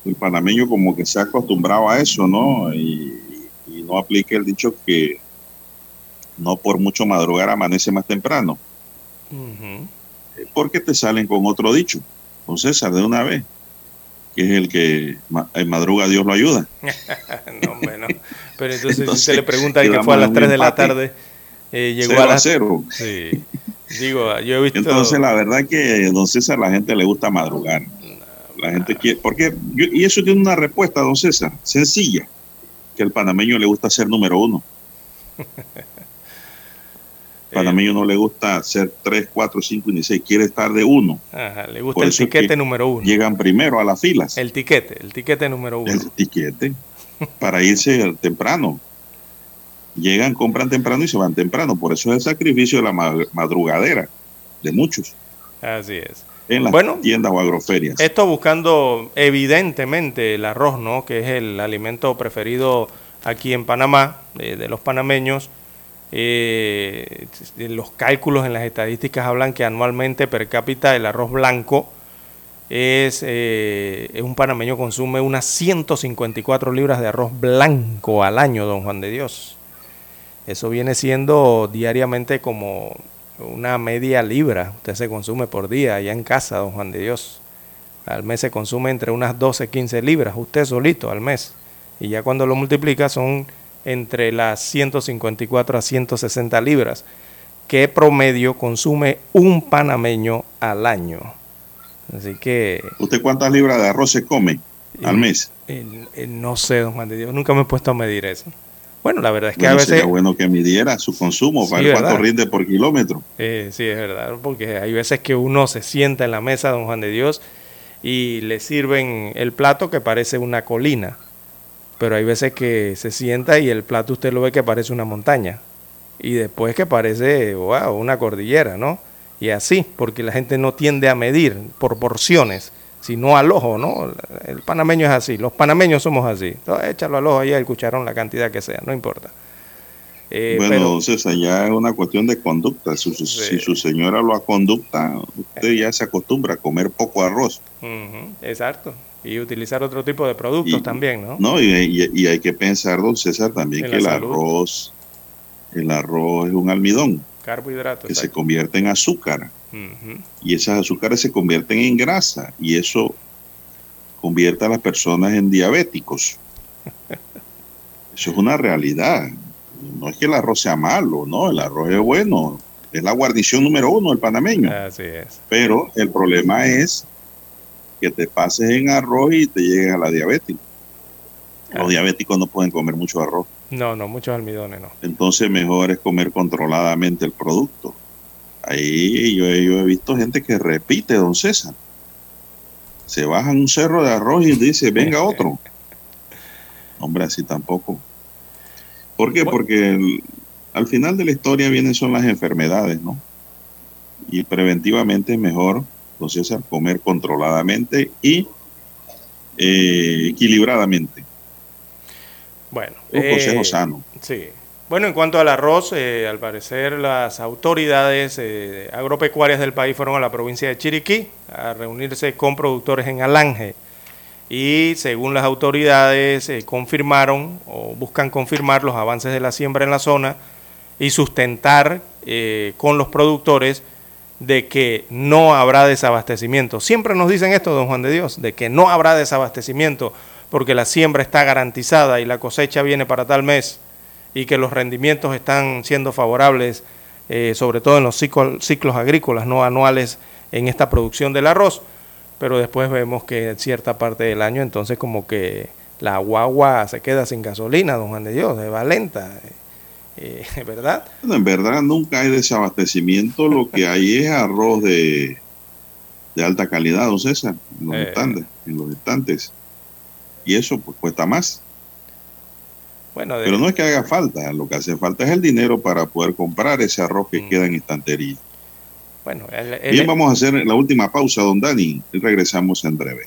el panameño como que se ha acostumbrado a eso, ¿no? Y, y no aplique el dicho que no por mucho madrugar amanece más temprano. Eh, Porque te salen con otro dicho, don César, de una vez, que es el que en madruga Dios lo ayuda. no, hombre, no. Pero entonces, si usted le pregunta que fue a las un 3 de la tarde, eh, llegó Cero a las... cero. Sí. Digo, yo he visto... Entonces, la verdad que, don César, la gente le gusta madrugar. La gente quiere, porque, yo- y eso tiene una respuesta, don César, sencilla, que al panameño le gusta ser número uno. Panameño no le gusta ser 3, 4, 5 ni 6, quiere estar de uno. Ajá, le gusta Por el tiquete que número uno. Llegan primero a las filas. El tiquete, el tiquete número uno. el tiquete para irse temprano. Llegan, compran temprano y se van temprano. Por eso es el sacrificio de la madrugadera de muchos. Así es. En las bueno, tiendas o agroferias. Esto buscando evidentemente el arroz, ¿no? Que es el alimento preferido aquí en Panamá, de, los panameños. Eh, los cálculos en las estadísticas hablan que anualmente per cápita el arroz blanco es, eh, un panameño consume unas 154 libras de arroz blanco al año, don Juan de Dios. Eso viene siendo diariamente como una media libra. Usted se consume por día allá en casa, don Juan de Dios. Al mes se consume entre unas 12, 15 libras, usted solito al mes. Y ya cuando lo multiplica son entre las 154 a 160 libras. que promedio consume un panameño al año? Así que... ¿Usted cuántas libras de arroz se come al mes? no sé, don Juan de Dios, nunca me he puesto a medir eso. Bueno, la verdad es que a veces... Sería bueno que midiera su consumo para ver cuánto rinde por kilómetro. Eh, sí, es verdad, porque hay veces que uno se sienta en la mesa, don Juan de Dios, y le sirven el plato que parece una colina, pero hay veces que se sienta y el plato usted lo ve que parece una montaña, y después que parece, wow, una cordillera, ¿no? y así, porque la gente no tiende a medir por porciones, sino al ojo, ¿no? El panameño es así, los panameños somos así. Entonces, échalo al ojo ahí el cucharón, la cantidad que sea, no importa. Eh, bueno, entonces allá es una cuestión de conducta. Si, su señora lo conducta, usted ya se acostumbra a comer poco arroz. exacto. Y utilizar otro tipo de productos también, ¿no? No, y, hay que pensar, don César, también que el arroz, el arroz es un almidón carbohidratos. Que se convierte en azúcar. Y esas azúcares se convierten en grasa. Y eso convierte a las personas en diabéticos. Eso es una realidad. No es que el arroz sea malo, no, el arroz es bueno. Es la guarnición número uno del panameño. Así es. Pero el problema es que te pases en arroz y te llegues a la diabetes. Los ah. diabéticos no pueden comer mucho arroz. No, no, muchos almidones no. Entonces mejor es comer controladamente el producto. Ahí yo, he visto gente que repite, don César. Se baja un cerro de arroz y dice, venga otro. Hombre, así tampoco. ¿Por qué? Porque al final de la historia vienen son las enfermedades, ¿no? Y preventivamente es mejor, don César, comer controladamente y eh, equilibradamente. Bueno, un consejo eh, sano. Sí. Bueno, en cuanto al arroz, eh, al parecer las autoridades agropecuarias del país fueron a la provincia de Chiriquí a reunirse con productores en Alange. Y según las autoridades, confirmaron o buscan confirmar los avances de la siembra en la zona y sustentar con los productores de que no habrá desabastecimiento. Siempre nos dicen esto, don Juan de Dios, de que no habrá desabastecimiento porque la siembra está garantizada y la cosecha viene para tal mes y que los rendimientos están siendo favorables, eh, sobre todo en los ciclos, agrícolas no anuales en esta producción del arroz, pero después vemos que en cierta parte del año entonces como que la guagua se queda sin gasolina, don Juan de Dios, va lenta, eh, ¿verdad? en verdad nunca hay desabastecimiento, lo que hay es arroz de, de alta calidad, don César, en los, eh. en los estantes y eso pues cuesta más. Bueno, Pero no es que haga falta, lo que hace falta es el dinero para poder comprar ese arroz que mm. queda en estantería. Bueno, Bien, vamos a hacer la última pausa, don Dani, y regresamos en breve.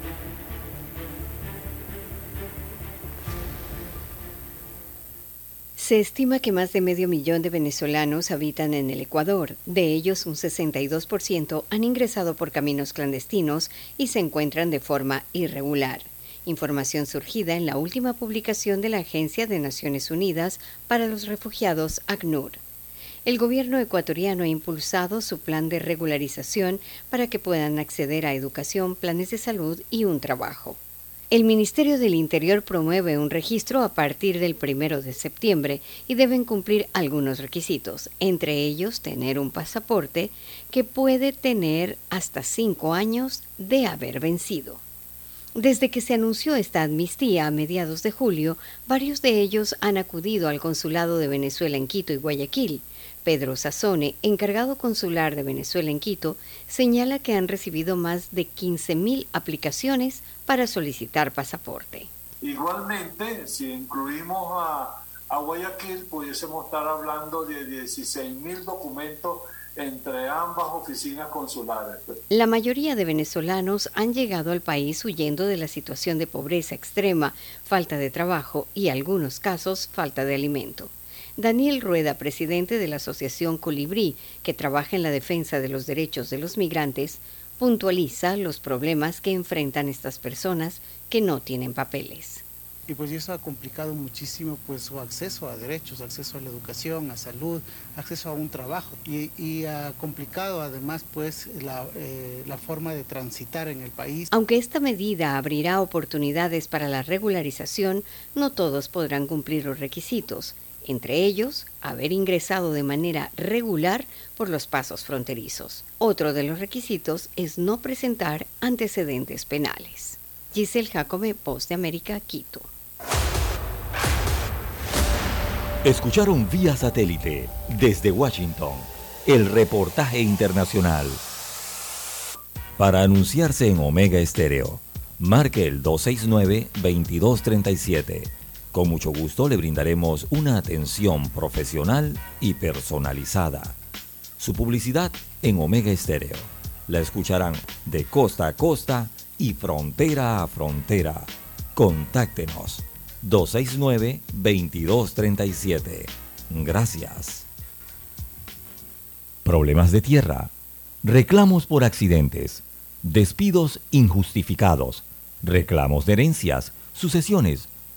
Se estima que más de medio millón de venezolanos habitan en el Ecuador. De ellos, un 62% han ingresado por caminos clandestinos y se encuentran de forma irregular información surgida en la última publicación de la Agencia de Naciones Unidas para los Refugiados, ACNUR. El gobierno ecuatoriano ha impulsado su plan de regularización para que puedan acceder a educación, planes de salud y un trabajo. El Ministerio del Interior promueve un registro a partir del primero de septiembre y deben cumplir algunos requisitos, entre ellos tener un pasaporte que puede tener hasta cinco años de haber vencido. Desde que se anunció esta amnistía a mediados de julio, varios de ellos han acudido al Consulado de Venezuela en Quito y Guayaquil. Pedro Sassone, encargado consular de Venezuela en Quito, señala que han recibido más de 15.000 aplicaciones para solicitar pasaporte. Igualmente, si incluimos a, a Guayaquil, pudiésemos estar hablando de 16.000 documentos entre ambas oficinas consulares. La mayoría de venezolanos han llegado al país huyendo de la situación de pobreza extrema, falta de trabajo y, en algunos casos, falta de alimento. Daniel Rueda, presidente de la Asociación Colibrí, que trabaja en la defensa de los derechos de los migrantes, puntualiza los problemas que enfrentan estas personas que no tienen papeles. Y pues eso ha complicado muchísimo pues su acceso a derechos, acceso a la educación, a salud, acceso a un trabajo. Y, ha complicado además pues la, eh, la forma de transitar en el país. Aunque esta medida abrirá oportunidades para la regularización, no todos podrán cumplir los requisitos entre ellos haber ingresado de manera regular por los pasos fronterizos. Otro de los requisitos es no presentar antecedentes penales. Giselle Jacome, Post de América, Quito. Escucharon vía satélite desde Washington el reportaje internacional. Para anunciarse en Omega Estéreo, marque el 269-2237. Con mucho gusto le brindaremos una atención profesional y personalizada. Su publicidad en Omega Estéreo. La escucharán de costa a costa y frontera a frontera. Contáctenos 269-2237. Gracias. Problemas de tierra. Reclamos por accidentes. Despidos injustificados. Reclamos de herencias. Sucesiones.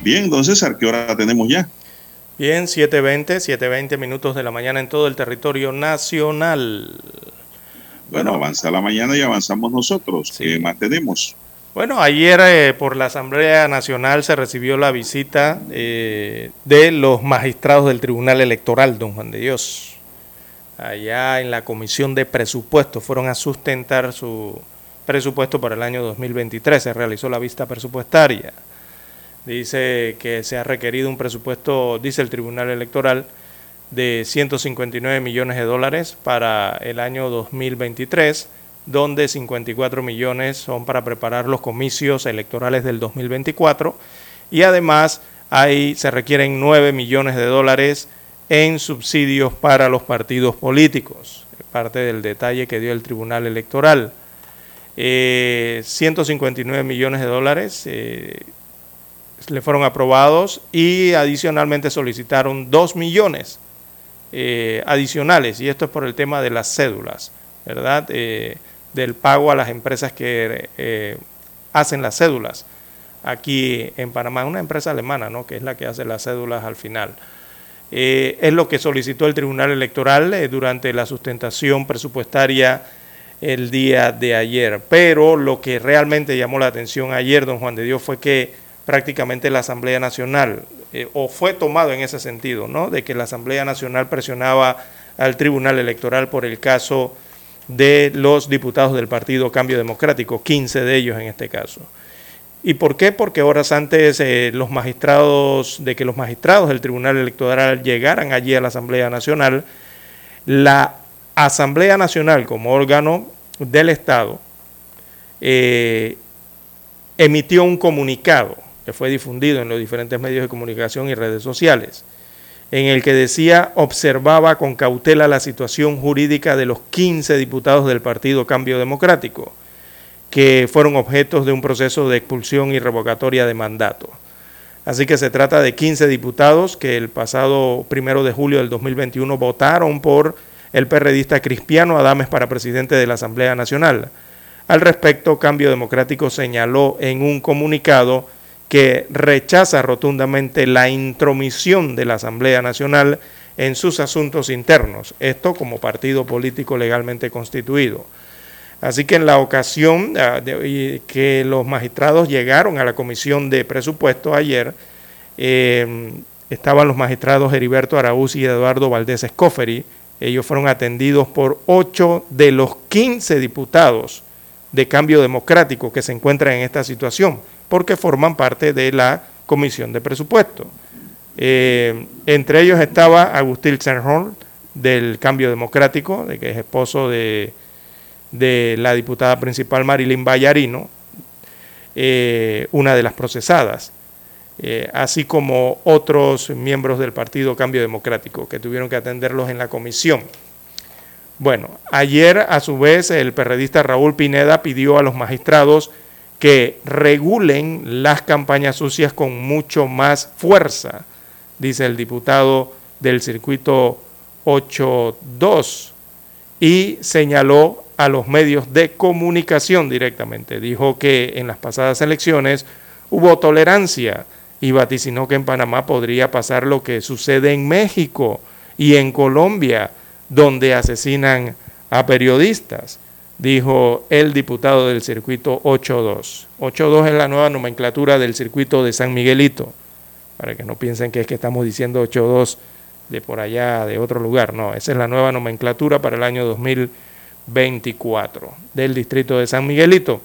Bien, don César, ¿qué hora tenemos ya? Bien, 7.20, 7.20 minutos de la mañana en todo el territorio nacional. Bueno, avanza la mañana y avanzamos nosotros. ¿Qué más tenemos? Bueno, ayer eh, por la Asamblea Nacional se recibió la visita eh, de los magistrados del Tribunal Electoral, don Juan de Dios. Allá en la Comisión de Presupuestos fueron a sustentar su presupuesto para el año 2023. Se realizó la vista presupuestaria. Dice que se ha requerido un presupuesto, dice el Tribunal Electoral, de 159 millones de dólares para el año 2023, donde 54 millones son para preparar los comicios electorales del 2024 y además ahí se requieren 9 millones de dólares en subsidios para los partidos políticos, parte del detalle que dio el Tribunal Electoral. 159 eh, millones de dólares eh, le fueron aprobados y adicionalmente solicitaron 2 millones eh, adicionales, y esto es por el tema de las cédulas, ¿verdad? Eh, del pago a las empresas que eh, hacen las cédulas. Aquí en Panamá, una empresa alemana, ¿no? que es la que hace las cédulas al final. es lo que solicitó el Tribunal Electoral durante la sustentación presupuestaria el día de ayer. Pero lo que realmente llamó la atención ayer, don Juan de Dios, fue que prácticamente la Asamblea Nacional, eh, o fue tomado en ese sentido, ¿no? De que la Asamblea Nacional presionaba al Tribunal Electoral por el caso de los diputados del Partido Cambio Democrático, 15 de ellos en este caso. ¿Y por qué? Porque horas antes eh, los magistrados, de que los magistrados del Tribunal Electoral llegaran allí a la Asamblea Nacional, la Asamblea Nacional como órgano del Estado eh, emitió un comunicado que fue difundido en los diferentes medios de comunicación y redes sociales, en el que decía observaba con cautela la situación jurídica de los 15 diputados del Partido Cambio Democrático que fueron objetos de un proceso de expulsión y revocatoria de mandato. Así que se trata de 15 diputados que el pasado primero de julio del 2021 votaron por el perredista Cristiano Adames para presidente de la Asamblea Nacional. Al respecto, Cambio Democrático señaló en un comunicado que rechaza rotundamente la intromisión de la Asamblea Nacional en sus asuntos internos, esto como partido político legalmente constituido. Así que en la ocasión ah, que los magistrados llegaron a la comisión de presupuesto ayer, em, estaban los magistrados Heriberto Araúz y Eduardo Valdés Escoferi. Ellos fueron atendidos por ocho de los 15 diputados de cambio democrático que se encuentran en esta situación, porque forman parte de la comisión de presupuesto. Em, entre ellos estaba Agustín Senhorn del cambio democrático, de que es esposo de de la diputada principal Marilyn Vallarino, eh, una de las procesadas, eh, así como otros miembros del Partido Cambio Democrático que tuvieron que atenderlos en la comisión. Bueno, ayer a su vez el perredista Raúl Pineda pidió a los magistrados que regulen las campañas sucias con mucho más fuerza, dice el diputado del circuito 82, y señaló a los medios de comunicación directamente. Dijo que en las pasadas elecciones hubo tolerancia y vaticinó que en Panamá podría pasar lo que sucede en México y en Colombia, donde asesinan a periodistas, dijo el diputado del circuito 82. 82 es la nueva nomenclatura del circuito de San Miguelito, para que no piensen que es que estamos diciendo 82 de por allá, de otro lugar, no, esa es la nueva nomenclatura para el año 2020 24 del distrito de San Miguelito.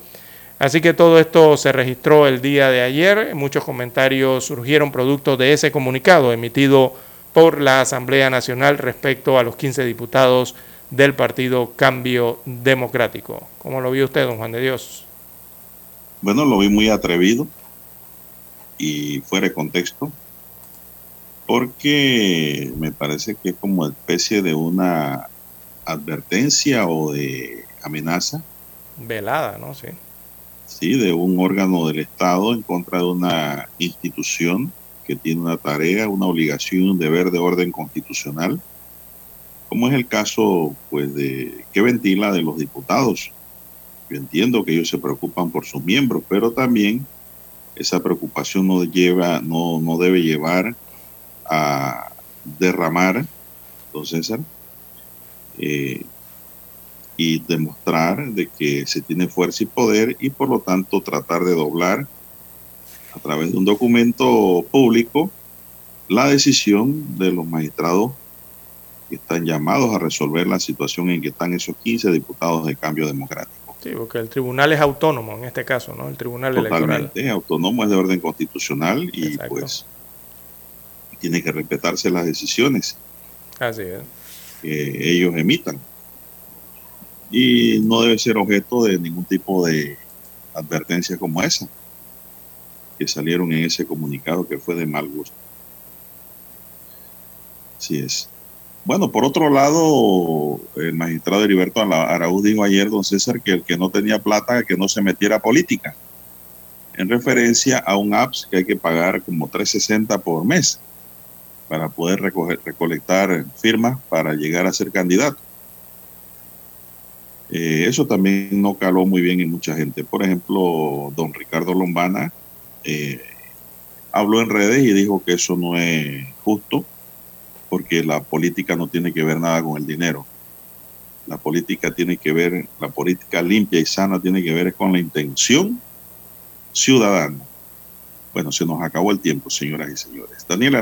Así que todo esto se registró el día de ayer. Muchos comentarios surgieron producto de ese comunicado emitido por la Asamblea Nacional respecto a los 15 diputados del partido Cambio Democrático. ¿Cómo lo vio usted, don Juan de Dios? Bueno, lo vi muy atrevido y fuera de contexto, porque me parece que es como especie de una advertencia o de amenaza. Velada, ¿no? Sí. Sí, de un órgano del Estado en contra de una institución que tiene una tarea, una obligación, un deber de orden constitucional, como es el caso, pues, de que ventila de los diputados. Yo entiendo que ellos se preocupan por sus miembros, pero también esa preocupación no lleva, no, no debe llevar a derramar, don César, eh, y demostrar de que se tiene fuerza y poder y por lo tanto tratar de doblar a través de un documento público la decisión de los magistrados que están llamados a resolver la situación en que están esos 15 diputados de cambio democrático. Sí, porque el tribunal es autónomo en este caso, ¿no? El tribunal Totalmente, es autónomo, es de orden constitucional y pues tiene que respetarse las decisiones. Así es que ellos emitan. Y no debe ser objeto de ningún tipo de advertencia como esa, que salieron en ese comunicado que fue de mal gusto. Así es. Bueno, por otro lado, el magistrado Heriberto Araúz dijo ayer, don César, que el que no tenía plata, que no se metiera a política, en referencia a un apps que hay que pagar como 360 por mes para poder recoger, recolectar firmas para llegar a ser candidato. Eh, eso también no caló muy bien en mucha gente. Por ejemplo, don Ricardo Lombana eh, habló en redes y dijo que eso no es justo porque la política no tiene que ver nada con el dinero. La política tiene que ver, la política limpia y sana tiene que ver con la intención ciudadana Bueno, se nos acabó el tiempo, señoras y señores. Daniel.